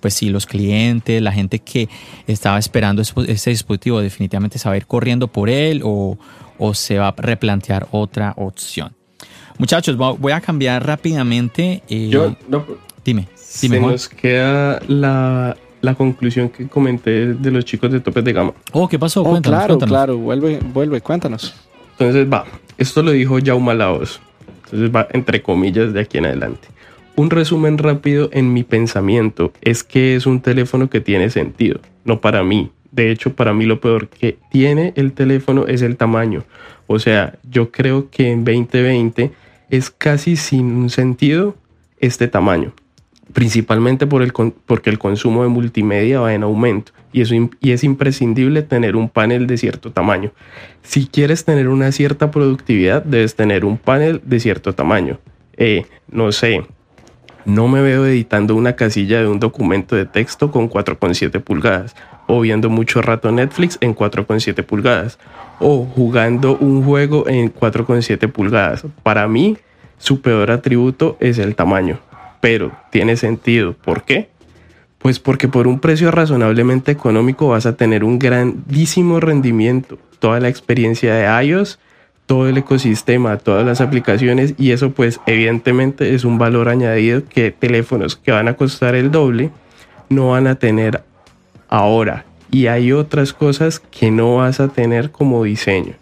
Speaker 2: pues sí, los clientes, la gente que estaba esperando espo- este dispositivo, definitivamente se va a ir corriendo por él o se va a replantear otra opción. Muchachos, vo- voy a cambiar rápidamente. eh,
Speaker 5: yo, no,
Speaker 2: dime,
Speaker 5: se
Speaker 2: dime, Juan.
Speaker 5: nos queda la, la conclusión que comenté de los chicos de topes de gama.
Speaker 2: Oh, ¿qué pasó?
Speaker 3: Oh,
Speaker 2: cuéntanos,
Speaker 3: claro,
Speaker 2: cuéntanos.
Speaker 3: claro. Vuelve, vuelve, cuéntanos.
Speaker 5: Entonces va, esto lo dijo Jaume Laos. Entonces va entre comillas de aquí en adelante. Un resumen rápido en mi pensamiento es que es un teléfono que tiene sentido, no para mí. De hecho, para mí lo peor que tiene el teléfono es el tamaño. O sea, yo creo que en 2020 es casi sin un sentido este tamaño. Principalmente por el porque el consumo de multimedia va en aumento y, eso, y es imprescindible tener un panel de cierto tamaño. Si quieres tener una cierta productividad, debes tener un panel de cierto tamaño. Eh, no sé, no me veo editando una casilla de un documento de texto con 4,7 pulgadas o viendo mucho rato Netflix en 4,7 pulgadas o jugando un juego en 4,7 pulgadas. Para mí, su peor atributo es el tamaño, pero tiene sentido. ¿Por qué? Pues porque por un precio razonablemente económico vas a tener un grandísimo rendimiento. Toda la experiencia de iOS, todo el ecosistema, todas las aplicaciones y eso pues evidentemente es un valor añadido que teléfonos que van a costar el doble no van a tener ahora. Y hay otras cosas que no vas a tener como diseño,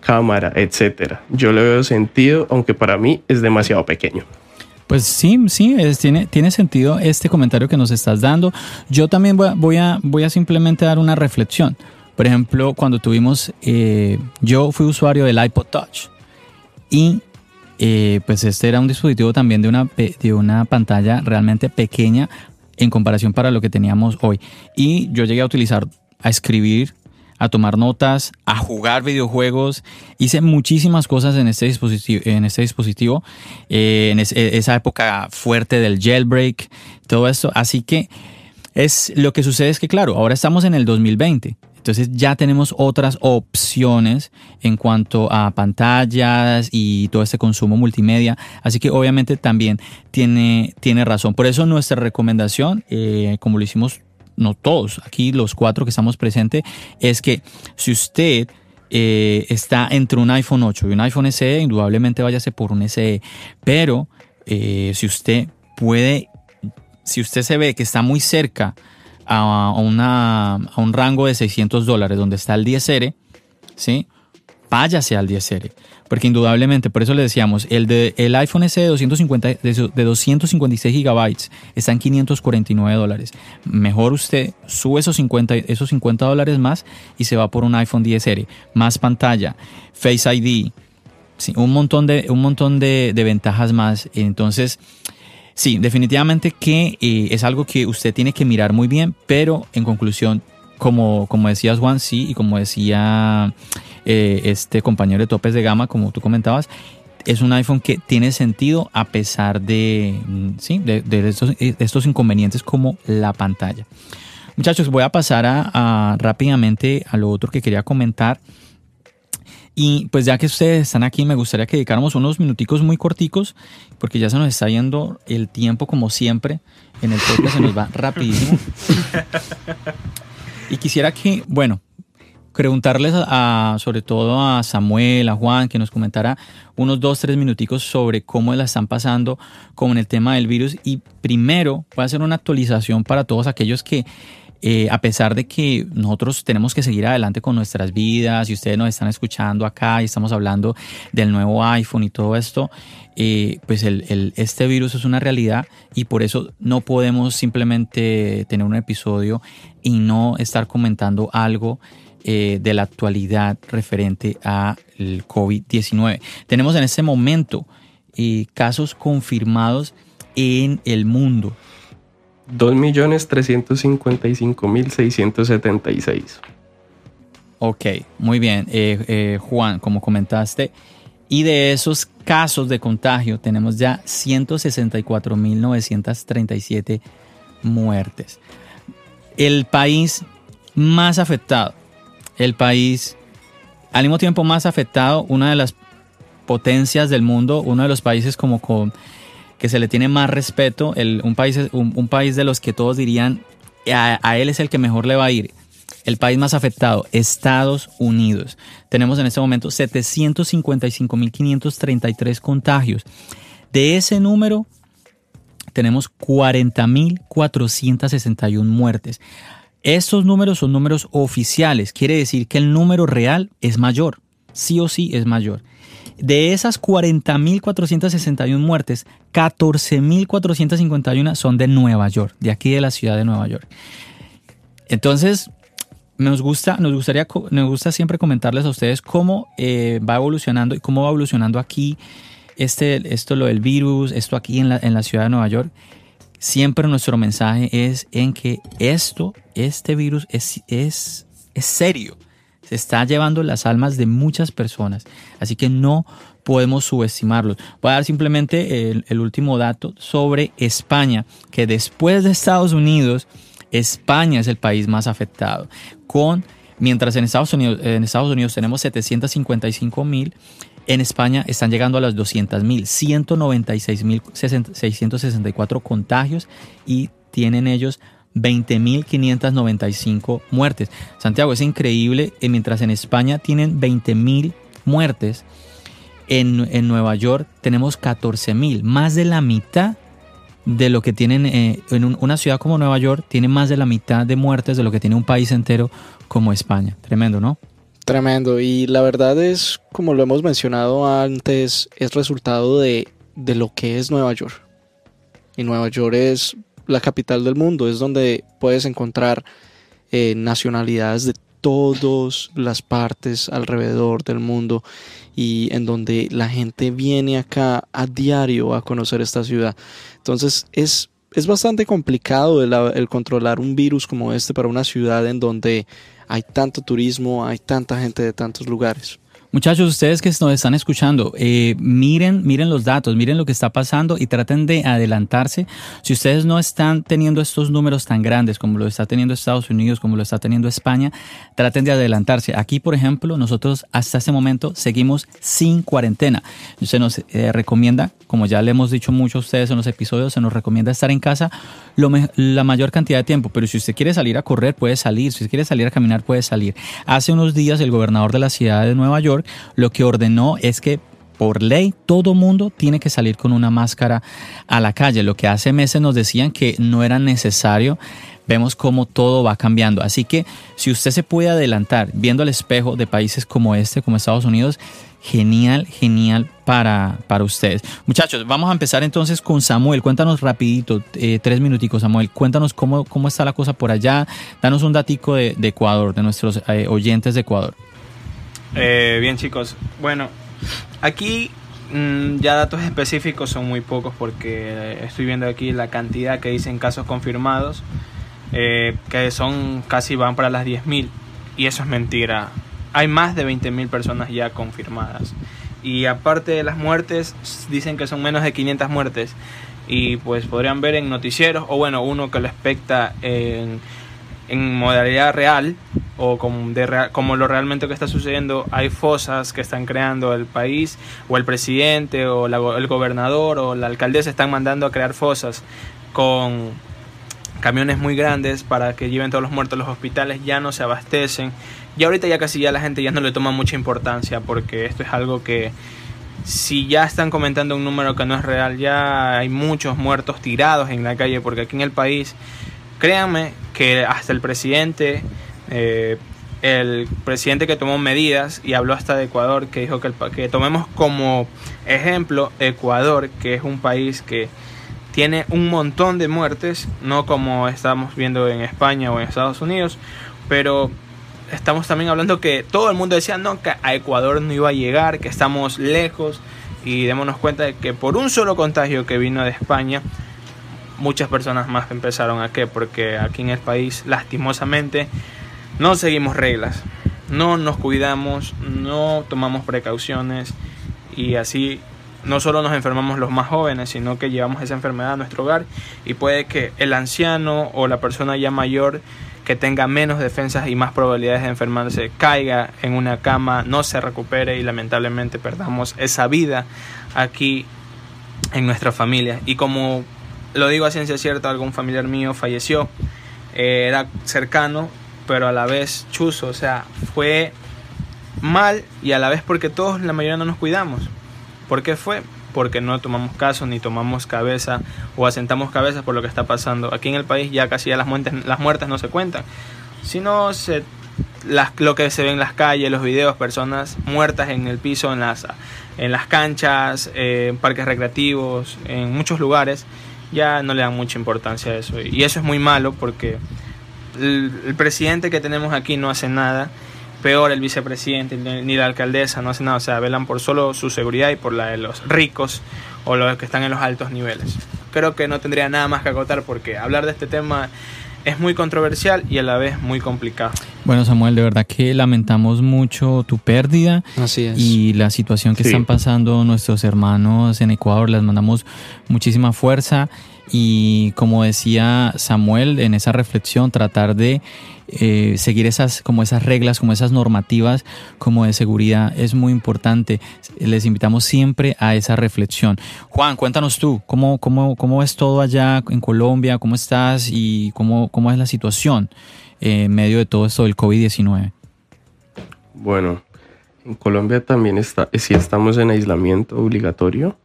Speaker 5: cámara, etcétera. Yo le veo sentido, aunque para mí es demasiado pequeño.
Speaker 2: Pues sí, sí, tiene, tiene sentido este comentario que nos estás dando. Yo también voy a, voy a, simplemente dar una reflexión. Por ejemplo, cuando tuvimos, eh, yo fui usuario del iPod Touch y eh, pues este era un dispositivo también de una, de una pantalla realmente pequeña en comparación para lo que teníamos hoy. Y yo llegué a utilizar, a escribir, a tomar notas, a jugar videojuegos. Hice muchísimas cosas en este dispositivo, en, este dispositivo, eh, en esa época fuerte del jailbreak, todo esto. Así que es lo que sucede es que, claro, ahora estamos en el 2020. Entonces ya tenemos otras opciones en cuanto a pantallas y todo este consumo multimedia. Así que obviamente también tiene, tiene razón. Por eso nuestra recomendación, eh, como lo hicimos no todos, aquí los cuatro que estamos presentes, es que si usted eh, está entre un iPhone 8 y un iPhone SE, indudablemente váyase por un SE. Pero eh, si usted puede, si usted se ve que está muy cerca a, un rango de 600 dólares donde está el 10R, ¿sí? váyase al 10R. Porque indudablemente, por eso le decíamos, el, de, iPhone SE de, 250, de 256 gigabytes está en 549 dólares. Mejor usted sube esos 50, esos 50 dólares más y se va por un iPhone 10R. Más pantalla, Face ID, un montón, de, un montón de, de ventajas más. Entonces, Sí, definitivamente que eh, es algo que usted tiene que mirar muy bien, pero en conclusión, como, como decías Juan, sí, y como decía eh, este compañero de topes de gama, como tú comentabas, es un iPhone que tiene sentido a pesar de, mm, ¿sí? de, estos, inconvenientes como la pantalla. Muchachos, voy a pasar a, rápidamente a lo otro que quería comentar y pues ya que ustedes están aquí, me gustaría que dedicáramos unos minuticos muy corticos, porque ya se nos está yendo el tiempo como siempre. En el podcast se nos va rapidísimo. Y quisiera que, bueno, preguntarles a, sobre todo a Samuel, a Juan, que nos comentara unos dos, tres minuticos sobre cómo la están pasando con el tema del virus. Y primero voy a hacer una actualización para todos aquellos que eh, a pesar de que nosotros tenemos que seguir adelante con nuestras vidas y ustedes nos están escuchando acá y estamos hablando del nuevo iPhone y todo esto, eh, pues este virus es una realidad y por eso no podemos simplemente tener un episodio y no estar comentando algo eh, de la actualidad referente al COVID-19. Tenemos en este momento casos confirmados en el mundo.
Speaker 5: 2.355.676.
Speaker 2: Ok, muy bien. Eh, eh, Juan, como comentaste, y de esos casos de contagio tenemos ya 164.937 muertes. El país más afectado, el país al mismo tiempo más afectado, una de las potencias del mundo, uno de los países como con que se le tiene más respeto, un, país, un, país de los que todos dirían, a, él es el que mejor le va a ir. El país más afectado, Estados Unidos. Tenemos en este momento 755.533 contagios. De ese número, tenemos 40.461 muertes. Estos números son números oficiales, quiere decir que el número real es mayor, sí o sí es mayor. De esas 40.461 muertes, 14.451 son de Nueva York, de aquí de la ciudad de Nueva York. Entonces, nos gusta, nos gustaría, nos gusta siempre comentarles a ustedes cómo eh, va evolucionando y cómo va evolucionando aquí este, esto, lo del virus, esto aquí en la, en la ciudad de Nueva York. Siempre nuestro mensaje es en que esto, este virus es, es, es serio se está llevando las almas de muchas personas. Así que no podemos subestimarlos. Voy a dar simplemente el, último dato sobre España, que después de Estados Unidos, España es el país más afectado. Con, mientras en Estados Unidos, en Estados Unidos tenemos 755 mil, en España están llegando a las 200 mil, 196 mil 664 contagios y tienen ellos 20.595 muertes. Santiago, es increíble, eh, mientras en España tienen 20.000 muertes, en, Nueva York tenemos 14.000, más de la mitad de lo que tienen eh, en una ciudad como Nueva York, tiene más de la mitad de muertes de lo que tiene un país entero como España. Tremendo, ¿no?
Speaker 3: Tremendo. Y la verdad es, como lo hemos mencionado antes, es resultado de, de lo que es Nueva York. Y Nueva York es la capital del mundo, es donde puedes encontrar eh, nacionalidades de todas las partes alrededor del mundo y en donde la gente viene acá a diario a conocer esta ciudad. Entonces es es bastante complicado el, el controlar un virus como este para una ciudad en donde hay tanto turismo, hay tanta gente de tantos lugares.
Speaker 2: Muchachos, ustedes que nos están escuchando, eh, miren, miren los datos, miren lo que está pasando y traten de adelantarse. Si ustedes no están teniendo estos números tan grandes como lo está teniendo Estados Unidos, como lo está teniendo España, traten de adelantarse. Aquí, por ejemplo, nosotros hasta este momento seguimos sin cuarentena. Se nos eh, recomienda, como ya le hemos dicho mucho a ustedes en los episodios, se nos recomienda estar en casa la mayor cantidad de tiempo. Pero si usted quiere salir a correr, puede salir. Si usted quiere salir a caminar, puede salir. Hace unos días el gobernador de la ciudad de Nueva York lo que ordenó es que por ley todo mundo tiene que salir con una máscara a la calle. Lo que hace meses nos decían que no era necesario. Vemos cómo todo va cambiando. Así que si usted se puede adelantar viendo el espejo de países como este, como Estados Unidos, genial, genial para, para ustedes. Muchachos, vamos a empezar entonces con Samuel. Cuéntanos rapidito, eh, tres minuticos Samuel. Cuéntanos cómo, cómo está la cosa por allá. Danos un datico de, Ecuador, de nuestros eh, oyentes de Ecuador.
Speaker 4: Eh, bien chicos, bueno, aquí mm, ya datos específicos son muy pocos porque estoy viendo aquí la cantidad que dicen casos confirmados, eh, que son casi van para las 10.000 y eso es mentira. Hay más de 20.000 personas ya confirmadas. Y aparte de las muertes, dicen que son menos de 500 muertes. Y pues podrían ver en noticieros, o bueno, uno que lo expecta en en modalidad real o como, de como lo realmente que está sucediendo, hay fosas que están creando el país o el presidente o el gobernador o la alcaldesa están mandando a crear fosas con camiones muy grandes para que lleven todos los muertos a los hospitales, ya no se abastecen. Y ahorita ya casi ya la gente ya no le toma mucha importancia porque esto es algo que si ya están comentando un número que no es real, ya hay muchos muertos tirados en la calle porque aquí en el país créanme que hasta el presidente, eh, el presidente que tomó medidas y habló hasta de Ecuador, que dijo que, que tomemos como ejemplo Ecuador, que es un país que tiene un montón de muertes, no como estamos viendo en España o en Estados Unidos, pero estamos también hablando que todo el mundo decía no, que a Ecuador no iba a llegar, que estamos lejos y démonos cuenta de que por un solo contagio que vino de España, muchas personas más empezaron a qué, porque aquí en el país lastimosamente no seguimos reglas, no nos cuidamos, no tomamos precauciones y así no solo nos enfermamos los más jóvenes, sino que llevamos esa enfermedad a nuestro hogar y puede que el anciano o la persona ya mayor que tenga menos defensas y más probabilidades de enfermarse caiga en una cama, no se recupere y lamentablemente perdamos esa vida aquí en nuestra familia. Y como lo digo a ciencia cierta, algún familiar mío falleció, eh, era cercano, pero a la vez chuzo, o sea, fue mal y a la vez porque todos, la mayoría no nos cuidamos. ¿Por qué fue? Porque no tomamos caso ni tomamos cabeza o asentamos cabeza por lo que está pasando. Aquí en el país ya casi ya las muertes, las muertes no se cuentan, sino se, las, lo que se ve en las calles, los videos, personas muertas en el piso, en las, en las canchas, eh, en parques recreativos, en muchos lugares ya no le dan mucha importancia a eso. Y eso es muy malo porque el, presidente que tenemos aquí no hace nada. Peor el vicepresidente ni la alcaldesa no hace nada. O sea, velan por solo su seguridad y por la de los ricos o los que están en los altos niveles. Creo que no tendría nada más que acotar porque hablar de este tema es muy controversial y a la vez muy complicado.
Speaker 2: Bueno, Samuel, de verdad que lamentamos mucho tu pérdida
Speaker 3: Así es.
Speaker 2: y la situación que están pasando nuestros hermanos en Ecuador. Les mandamos muchísima fuerza y como decía Samuel en esa reflexión, tratar de eh, seguir esas, como esas reglas, como esas normativas como de seguridad es muy importante. Les invitamos siempre a esa reflexión. Juan, cuéntanos tú, ¿cómo, cómo, cómo es todo allá en Colombia? ¿Cómo estás y cómo, cómo es la situación en medio de todo esto del COVID-19?
Speaker 5: Bueno, en Colombia también está, sí estamos en aislamiento obligatorio.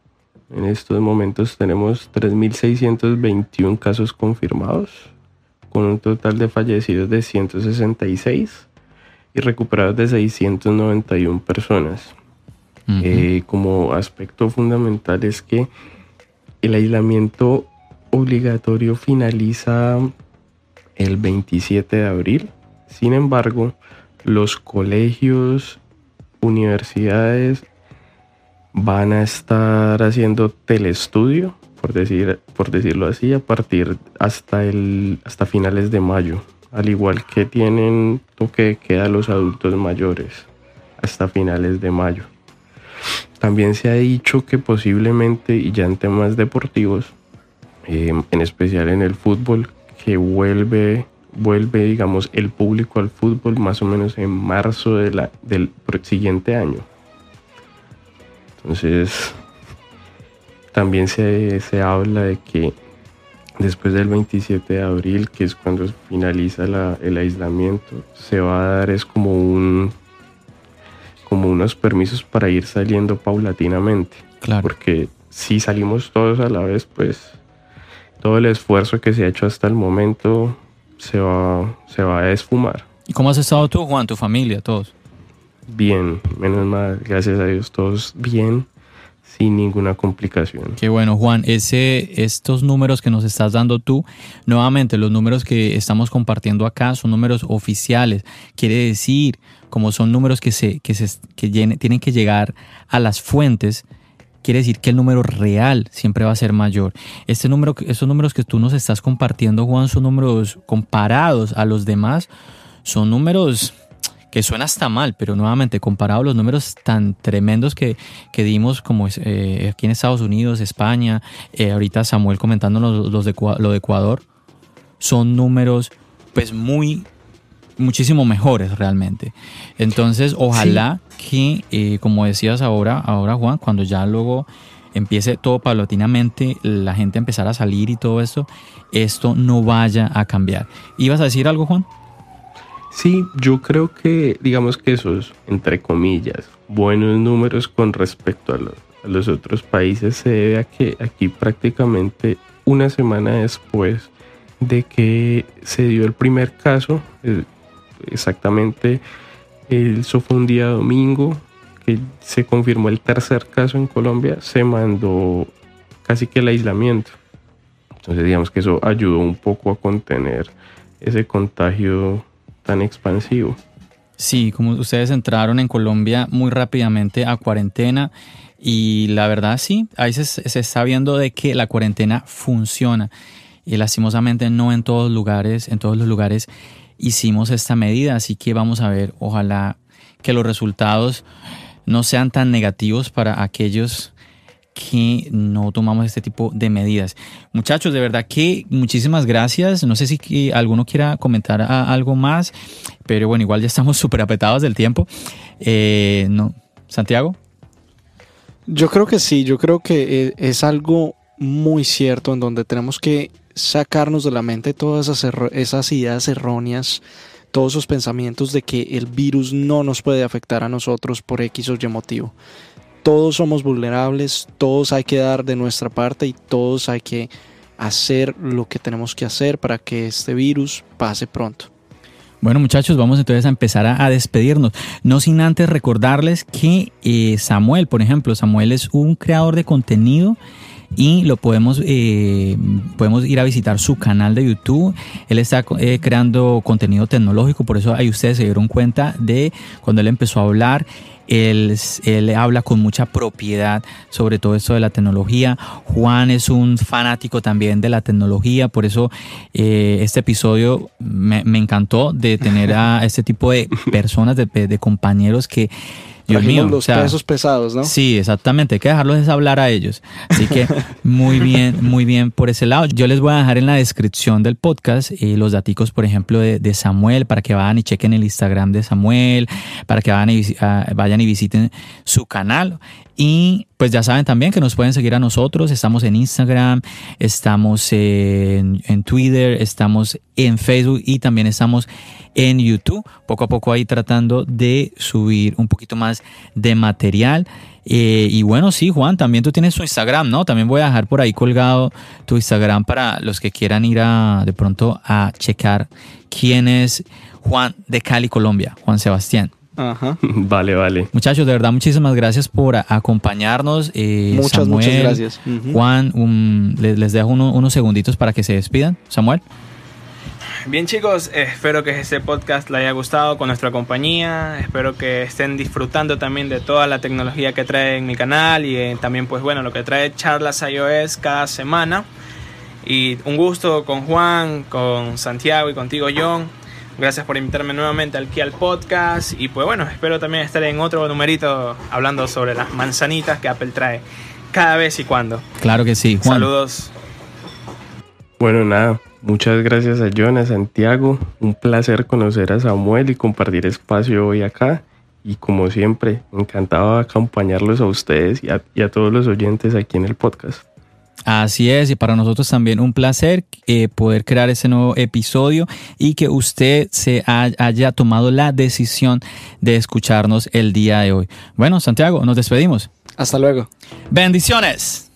Speaker 5: En estos momentos tenemos 3.621 casos confirmados con un total de fallecidos de 166 y recuperados de 691 personas. Eh, como aspecto fundamental es que el aislamiento obligatorio finaliza el 27 de abril. Sin embargo, los colegios, universidades van a estar haciendo telestudio, por, decir, por decirlo así, a partir hasta, el, hasta finales de mayo. Al igual que tienen toque de queda los adultos mayores hasta finales de mayo. También se ha dicho que posiblemente, y ya en temas deportivos, eh, en especial en el fútbol, que vuelve, vuelve, digamos, el público al fútbol más o menos en marzo de la, del siguiente año. Entonces, también se, se habla de que después del 27 de abril, que es cuando finaliza el aislamiento, se va a dar es como un como unos permisos para ir saliendo paulatinamente.
Speaker 2: Claro.
Speaker 5: Porque si salimos todos a la vez, pues todo el esfuerzo que se ha hecho hasta el momento se va, se va a esfumar.
Speaker 2: ¿Y cómo has estado tú, Juan, tu familia, todos?
Speaker 5: Bien, menos mal, gracias a Dios, todos bien, sin ninguna complicación.
Speaker 2: Qué bueno, Juan, ese, estos números que nos estás dando tú, nuevamente los números que estamos compartiendo acá son números oficiales, quiere decir, como son números que, se, que, se, que tienen que llegar a las fuentes, quiere decir que el número real siempre va a ser mayor. Este número, estos números que tú nos estás compartiendo, Juan, son números comparados a los demás, son números que suena hasta mal, pero nuevamente comparado a los números tan tremendos que, que dimos como eh, aquí en Estados Unidos, España, eh, ahorita Samuel comentando los, de, lo de Ecuador, son números pues muy muchísimo mejores realmente. Entonces, ojalá que, eh, como decías ahora, ahora Juan, cuando ya luego empiece todo paulatinamente, la gente empezar a salir y todo esto, esto no vaya a cambiar. ¿Ibas a decir algo, Juan?
Speaker 5: Sí, yo creo que, digamos que esos, entre comillas, buenos números con respecto a los, otros países se debe a que aquí prácticamente una semana después de que se dio el primer caso, exactamente, eso fue un día domingo, que se confirmó el tercer caso en Colombia, se mandó casi que el aislamiento. Entonces digamos que eso ayudó un poco a contener ese contagio tan expansivo.
Speaker 2: Sí, como ustedes entraron en Colombia muy rápidamente a cuarentena y la verdad sí, ahí se, está viendo de que la cuarentena funciona y lastimosamente no en todos lugares, en todos los lugares hicimos esta medida, así que vamos a ver, ojalá que los resultados no sean tan negativos para aquellos que no tomamos este tipo de medidas. Muchachos, de verdad que muchísimas gracias. No sé si alguno quiera comentar algo más, pero bueno, igual ya estamos súper apretados del tiempo. Eh, no. Santiago.
Speaker 3: Yo creo que sí, yo creo que eh, es algo muy cierto en donde tenemos que sacarnos de la mente todas esas, esas ideas erróneas, todos esos pensamientos de que el virus no nos puede afectar a nosotros por X o Y motivo todos somos vulnerables, todos hay que dar de nuestra parte y todos hay que hacer lo que tenemos que hacer para que este virus pase pronto.
Speaker 2: Bueno muchachos, vamos entonces a empezar a, despedirnos. No sin antes recordarles que eh, Samuel, por ejemplo, Samuel es un creador de contenido y lo podemos, eh, podemos ir a visitar su canal de YouTube. Él está eh, creando contenido tecnológico, por eso ahí ustedes se dieron cuenta de cuando él empezó a hablar él, él, habla con mucha propiedad sobre todo esto de la tecnología. Juan es un fanático también de la tecnología, por eso eh, este episodio me, me, encantó de tener a este tipo de personas, de, de compañeros que
Speaker 3: Dios mío, los pesos pesados, ¿no?
Speaker 2: Sí, exactamente. Hay que dejarlos hablar a ellos. Así que muy bien, muy bien por ese lado. Yo les voy a dejar en la descripción del podcast eh, los datos, por ejemplo, de, Samuel, para que vayan y chequen el Instagram de Samuel, para que vayan y, ah, vayan y visiten su canal. Y pues ya saben también que nos pueden seguir a nosotros. Estamos en Instagram, estamos en, en, Twitter, estamos en Facebook y también estamos en YouTube. Poco a poco ahí tratando de subir un poquito más de material. Eh, y bueno, sí, Juan, también tú tienes tu Instagram, ¿no? También voy a dejar por ahí colgado tu Instagram para los que quieran ir a de pronto a checar quién es Juan de Cali, Colombia, Juan Sebastián.
Speaker 5: Ajá. Vale, vale.
Speaker 2: Muchachos, de verdad, muchísimas gracias por acompañarnos.
Speaker 3: Eh, muchas, muchas gracias.
Speaker 2: Juan, les, dejo unos segunditos para que se despidan. Samuel.
Speaker 4: Bien chicos, espero que este podcast les haya gustado con nuestra compañía, espero que estén disfrutando también de toda la tecnología que trae en mi canal y eh, también pues bueno, lo que trae charlas iOS cada semana. Y un gusto con Juan, con Santiago y contigo John. Gracias por invitarme nuevamente aquí al podcast y pues bueno, espero también estar en otro numerito hablando sobre las manzanitas que Apple trae cada vez y cuando.
Speaker 2: Claro que sí, Juan.
Speaker 4: Saludos.
Speaker 5: Bueno, nada, muchas gracias a John, a Santiago. Un placer conocer a Samuel y compartir espacio hoy acá. Y como siempre, encantado de acompañarlos a ustedes y a, y a todos los oyentes aquí en el podcast.
Speaker 2: Así es, y para nosotros también un placer eh, poder crear ese nuevo episodio y que usted se ha- haya tomado la decisión de escucharnos el día de hoy. Bueno, Santiago, nos despedimos.
Speaker 3: Hasta luego.
Speaker 2: Bendiciones.